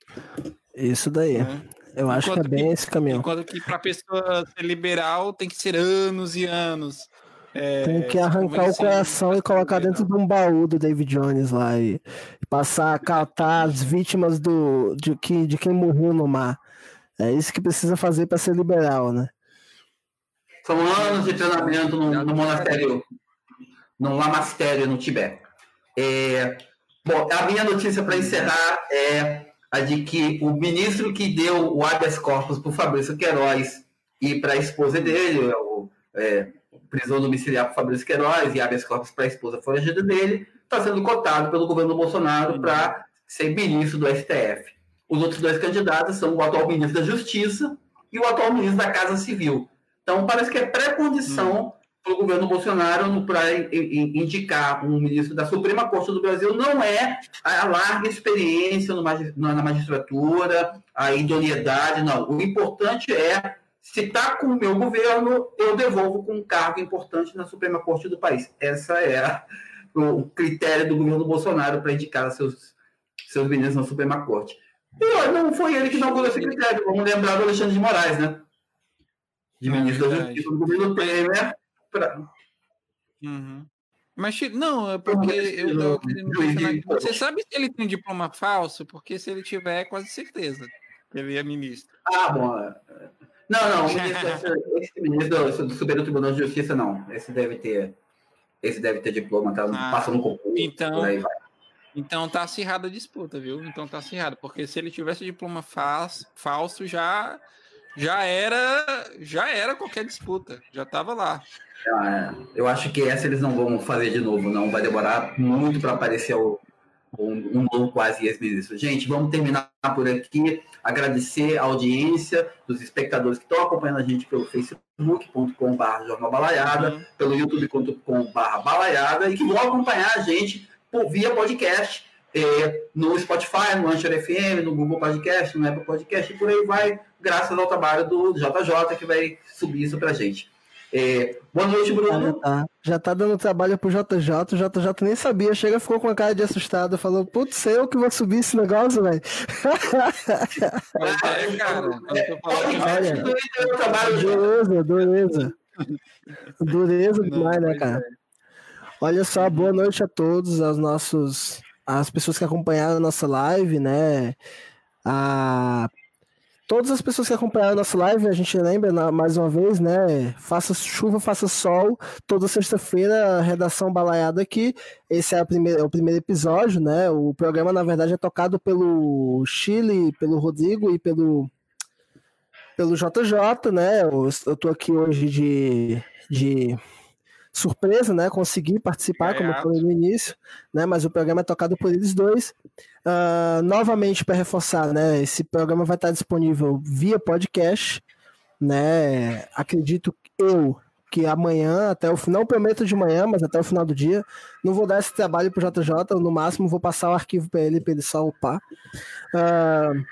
Isso daí. Né? Eu acho enquanto que é bem que, esse caminho. Enquanto que para pessoa ser liberal tem que ser anos e anos. É, tem que arrancar o coração e colocar dentro de um baú do David Jones lá e passar a catar as vítimas do, de, de quem morreu no mar. É isso que precisa fazer para ser liberal, né? São anos de treinamento no, no monastério, no Lamastério, no Tibete. É, Bom, a minha notícia para encerrar é a de que o ministro que deu o habeas corpus para o Fabrício Queiroz e para a esposa dele, o, é, prisão domiciliar para o Fabrício Queiroz e habeas corpus para a esposa foragida dele, está sendo cotado pelo governo Bolsonaro para ser ministro do STF. Os outros dois candidatos são o atual ministro da Justiça e o atual ministro da Casa Civil. Então, parece que é pré-condição para o governo Bolsonaro para indicar um ministro da Suprema Corte do Brasil não é a larga experiência na magistratura, a idoneidade, não. O importante é, se está com o meu governo, eu devolvo com um cargo importante na Suprema Corte do país. Essa é o critério do governo Bolsonaro para indicar seus, seus ministros na Suprema Corte. E não foi ele que inaugurou esse critério, vamos lembrar do Alexandre de Moraes, né? De ministro da Justiça do governo Temer Pra... Uhum. Mas, não, é porque eu tô querendo questionar Você sabe se ele tem diploma falso? Porque se ele tiver, é quase certeza que ele é ministro. Ah, bom. É, é. Não, não, esse, ministro do Superior Tribunal de Justiça, não. Esse deve ter. Esse deve ter diploma, tá ah, passando um concurso. Então, então tá acirrada a disputa, viu? Então tá acirrada, porque se ele tivesse diploma falso, falso já já era já era qualquer disputa, já tava lá. É, eu acho que essa eles não vão fazer de novo, não. Vai demorar muito para aparecer o, um, um novo quase ex-ministro. Gente, vamos terminar por aqui. Agradecer a audiência dos espectadores que estão acompanhando a gente pelo facebook.com.br Jornal Balaiada, uhum. pelo youtube.com.br Balaiada e que vão acompanhar a gente por via podcast é, no Spotify, no Anchor FM, no Google Podcast, no Apple Podcast e por aí vai, graças ao trabalho do JJ que vai subir isso para a gente. É, boa noite, Bruno. tá. Já tá dando trabalho pro JJ, o JJ nem sabia, chega ficou com a cara de assustado, falou, putz, eu que vou subir esse negócio, velho. É, cara, Olha, dureza, dureza. Dureza demais, né, cara? Olha só, boa noite a todos, aos nossos, as pessoas que acompanharam a nossa live, né? A Todas as pessoas que acompanharam a nossa live, a gente lembra mais uma vez, né? Faça chuva, faça sol. Toda sexta-feira, redação balaiada aqui. Esse é, a primeira, é o primeiro episódio, né? O programa, na verdade, é tocado pelo Chile, pelo Rodrigo e pelo, pelo JJ, né? Eu, eu tô aqui hoje de, de surpresa, né? Consegui participar, é, como eu falei no início, né? Mas o programa é tocado por eles dois. Uh, novamente, para reforçar, né? Esse programa vai estar disponível via podcast, né? Acredito eu que amanhã, até o final, não prometo de manhã, mas até o final do dia, não vou dar esse trabalho pro JJ, no máximo vou passar o arquivo para ele, para ele só upar. Uh,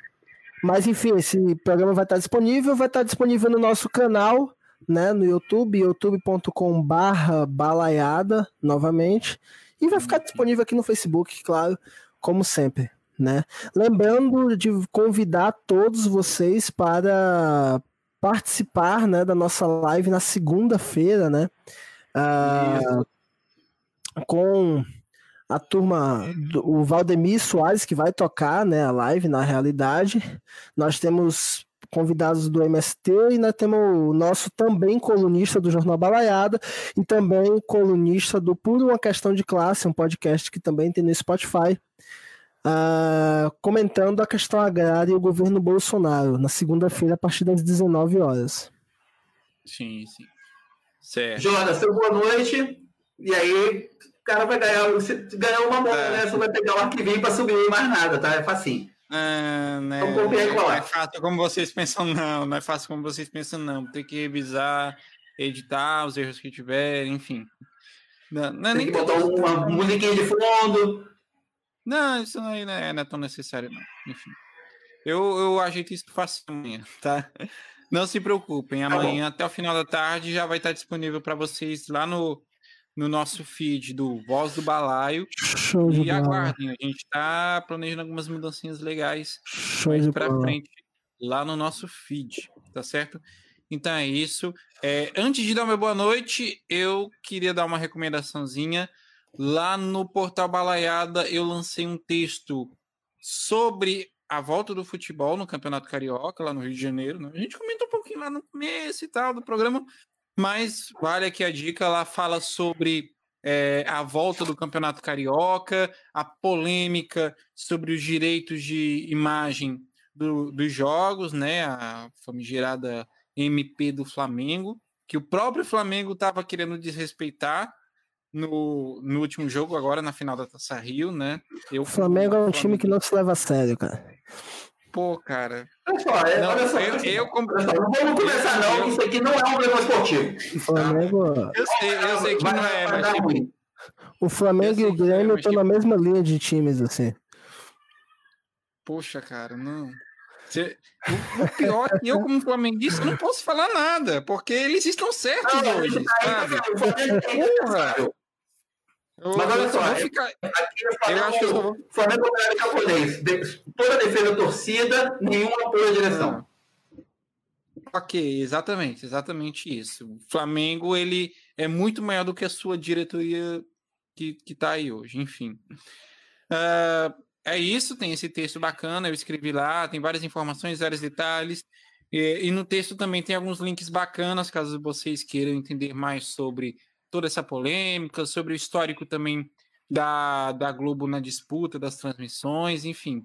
mas enfim, esse programa vai estar disponível, vai estar disponível no nosso canal, né, no YouTube, youtube.com/barra balaiada, novamente, e vai ficar disponível aqui no Facebook, claro, como sempre, né? Lembrando de convidar todos vocês para participar, né, da nossa live na segunda-feira, né? Uh, com a turma, do, o Valdemir Soares, que vai tocar né, a live, na realidade. Nós temos convidados do MST e nós temos o nosso também colunista do Jornal Balaiada e também colunista do Por Uma Questão de Classe, um podcast que também tem no Spotify, uh, comentando a questão agrária e o governo Bolsonaro, na segunda-feira, a partir das 19 horas. Sim, sim. Certo. Jonas, seu boa noite. E aí, o cara vai ganhar, ganhar uma bola, é. né? Você vai pegar o arquivinho para subir mais nada, tá? É facinho. Ah, né, não é fácil como vocês pensam, não. Não é fácil como vocês pensam, não. Tem que revisar, editar os erros que tiver, enfim. Não, não é Tem nem que botar uma musiquinha de fundo. Não, isso não é, não é tão necessário, não. Enfim. Eu, eu ajeito isso fácil amanhã, tá? Não se preocupem, tá amanhã tá até o final da tarde já vai estar disponível para vocês lá no no nosso feed do Voz do Balaio. Show e aguardem, a gente está planejando algumas mudancinhas legais para frente lá no nosso feed, tá certo? Então é isso. É, antes de dar uma boa noite, eu queria dar uma recomendaçãozinha. Lá no Portal Balaiada, eu lancei um texto sobre a volta do futebol no Campeonato Carioca, lá no Rio de Janeiro. Né? A gente comentou um pouquinho lá no começo e tal do programa, mas vale aqui a dica, ela fala sobre é, a volta do Campeonato Carioca, a polêmica sobre os direitos de imagem do, dos jogos, né? A famigerada MP do Flamengo, que o próprio Flamengo estava querendo desrespeitar no, no último jogo, agora na final da Taça Rio, né? Eu, o Flamengo é um Flamengo... time que não se leva a sério, cara. Pô, cara. Olha só, é, não, olha só, eu, eu, como... olha só, não vamos começar, não, isso aqui não é um problema esportivo. Flamengo. Eu sei, eu sei que vai, não é, mas. Tipo, o Flamengo e o Grêmio estão na mesma linha de times, assim. Poxa, cara, não. Você, o, pior é que eu, como flamenguista, não posso falar nada, porque eles estão certos não, hoje, sabe? Porra! Mas olha só, vou ficar... aqui eu, eu acho que eu vou... Flamengo é japonês. Toda defesa da torcida, nenhum apoio à direção. Ok, exatamente, exatamente isso. O Flamengo ele é muito maior do que a sua diretoria que, que tá aí hoje, enfim. Uh, é isso, tem esse texto bacana, eu escrevi lá, tem várias informações, vários detalhes. E, e no texto também tem alguns links bacanas, caso vocês queiram entender mais sobre toda essa polêmica, sobre o histórico também da, da Globo na disputa das transmissões, enfim.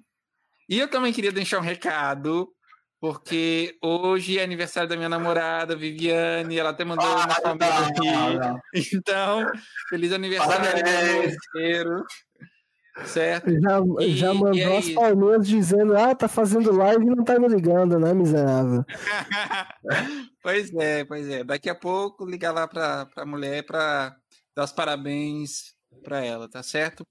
E eu também queria deixar um recado, porque hoje é aniversário da minha namorada, Viviane, ela até mandou ah, uma família aqui. Então, feliz aniversário, meu Certo? Já, e, já mandou é as palminhas dizendo: Ah, tá fazendo live e não tá me ligando, né, miserável? pois é, pois é. Daqui a pouco ligar lá pra, pra mulher pra dar os parabéns pra ela, tá certo?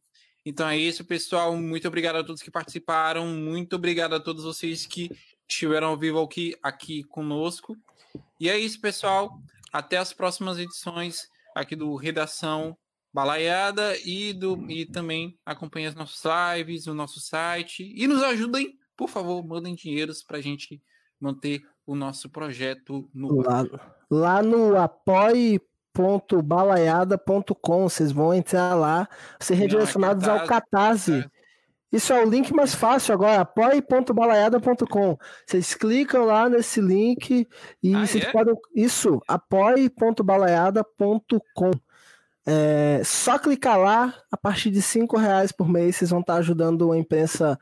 Então é isso, pessoal. Muito obrigado a todos que participaram. Muito obrigado a todos vocês que estiveram ao vivo aqui, aqui conosco. E é isso, pessoal. Até as próximas edições aqui do Redação Balaiada e, do, e também acompanhe as nossas lives, o nosso site. E nos ajudem, por favor, mandem dinheiros para a gente manter o nosso projeto no lá, lá no apoie.balaiada.com. Vocês vão entrar lá, ser redirecionados é ao Catarse. É. Isso é o link mais fácil agora, apoie.balaiada.com. Vocês clicam lá nesse link e ah, vocês é? podem. Isso, apoie.balaiada.com. É, só clicar lá, a partir de cinco reais por mês, vocês vão estar ajudando a imprensa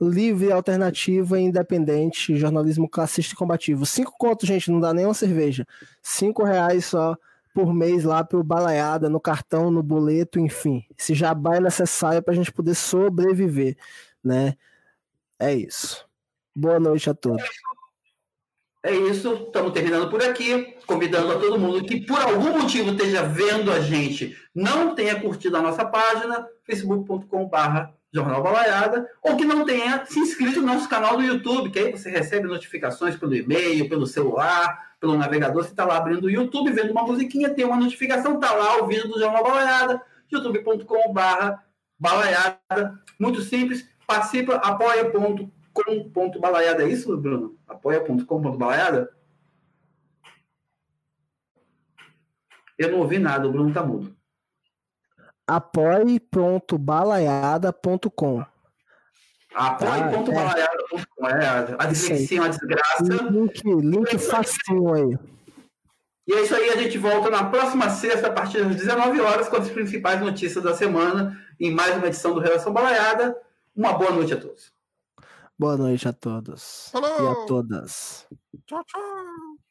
livre, alternativa independente, jornalismo classista e combativo. Cinco contos, gente, não dá nem uma cerveja. Cinco reais só por mês lá pro balaiada, no cartão, no boleto, enfim. Esse jabá é necessário para a gente poder sobreviver, né? É isso. Boa noite a todos. É isso, estamos terminando por aqui, convidando a todo mundo que por algum motivo esteja vendo a gente, não tenha curtido a nossa página, facebook.com.br Jornal Balaiada, ou que não tenha se inscrito no nosso canal do YouTube, que aí você recebe notificações pelo e-mail, pelo celular, pelo navegador, você está lá abrindo o YouTube, vendo uma musiquinha, tem uma notificação, está lá o vídeo do Jornal Balaiada, youtube.com.br balaiada, muito simples, participa, apoia.com apoia.com.balaiada, é isso, Bruno? apoia.com.balaiada? Eu não ouvi nada, o Bruno tá mudo. apoie.balaiada.com apoie.balaiada.com é, a dislexia é uma desgraça. Link, link facinho aí. E é isso aí, a gente volta na próxima sexta, a partir das 19 horas, com as principais notícias da semana, em mais uma edição do Relação Balaiada. Uma boa noite a todos. Boa noite a todos. Falou. E a todas. Tchau, tchau.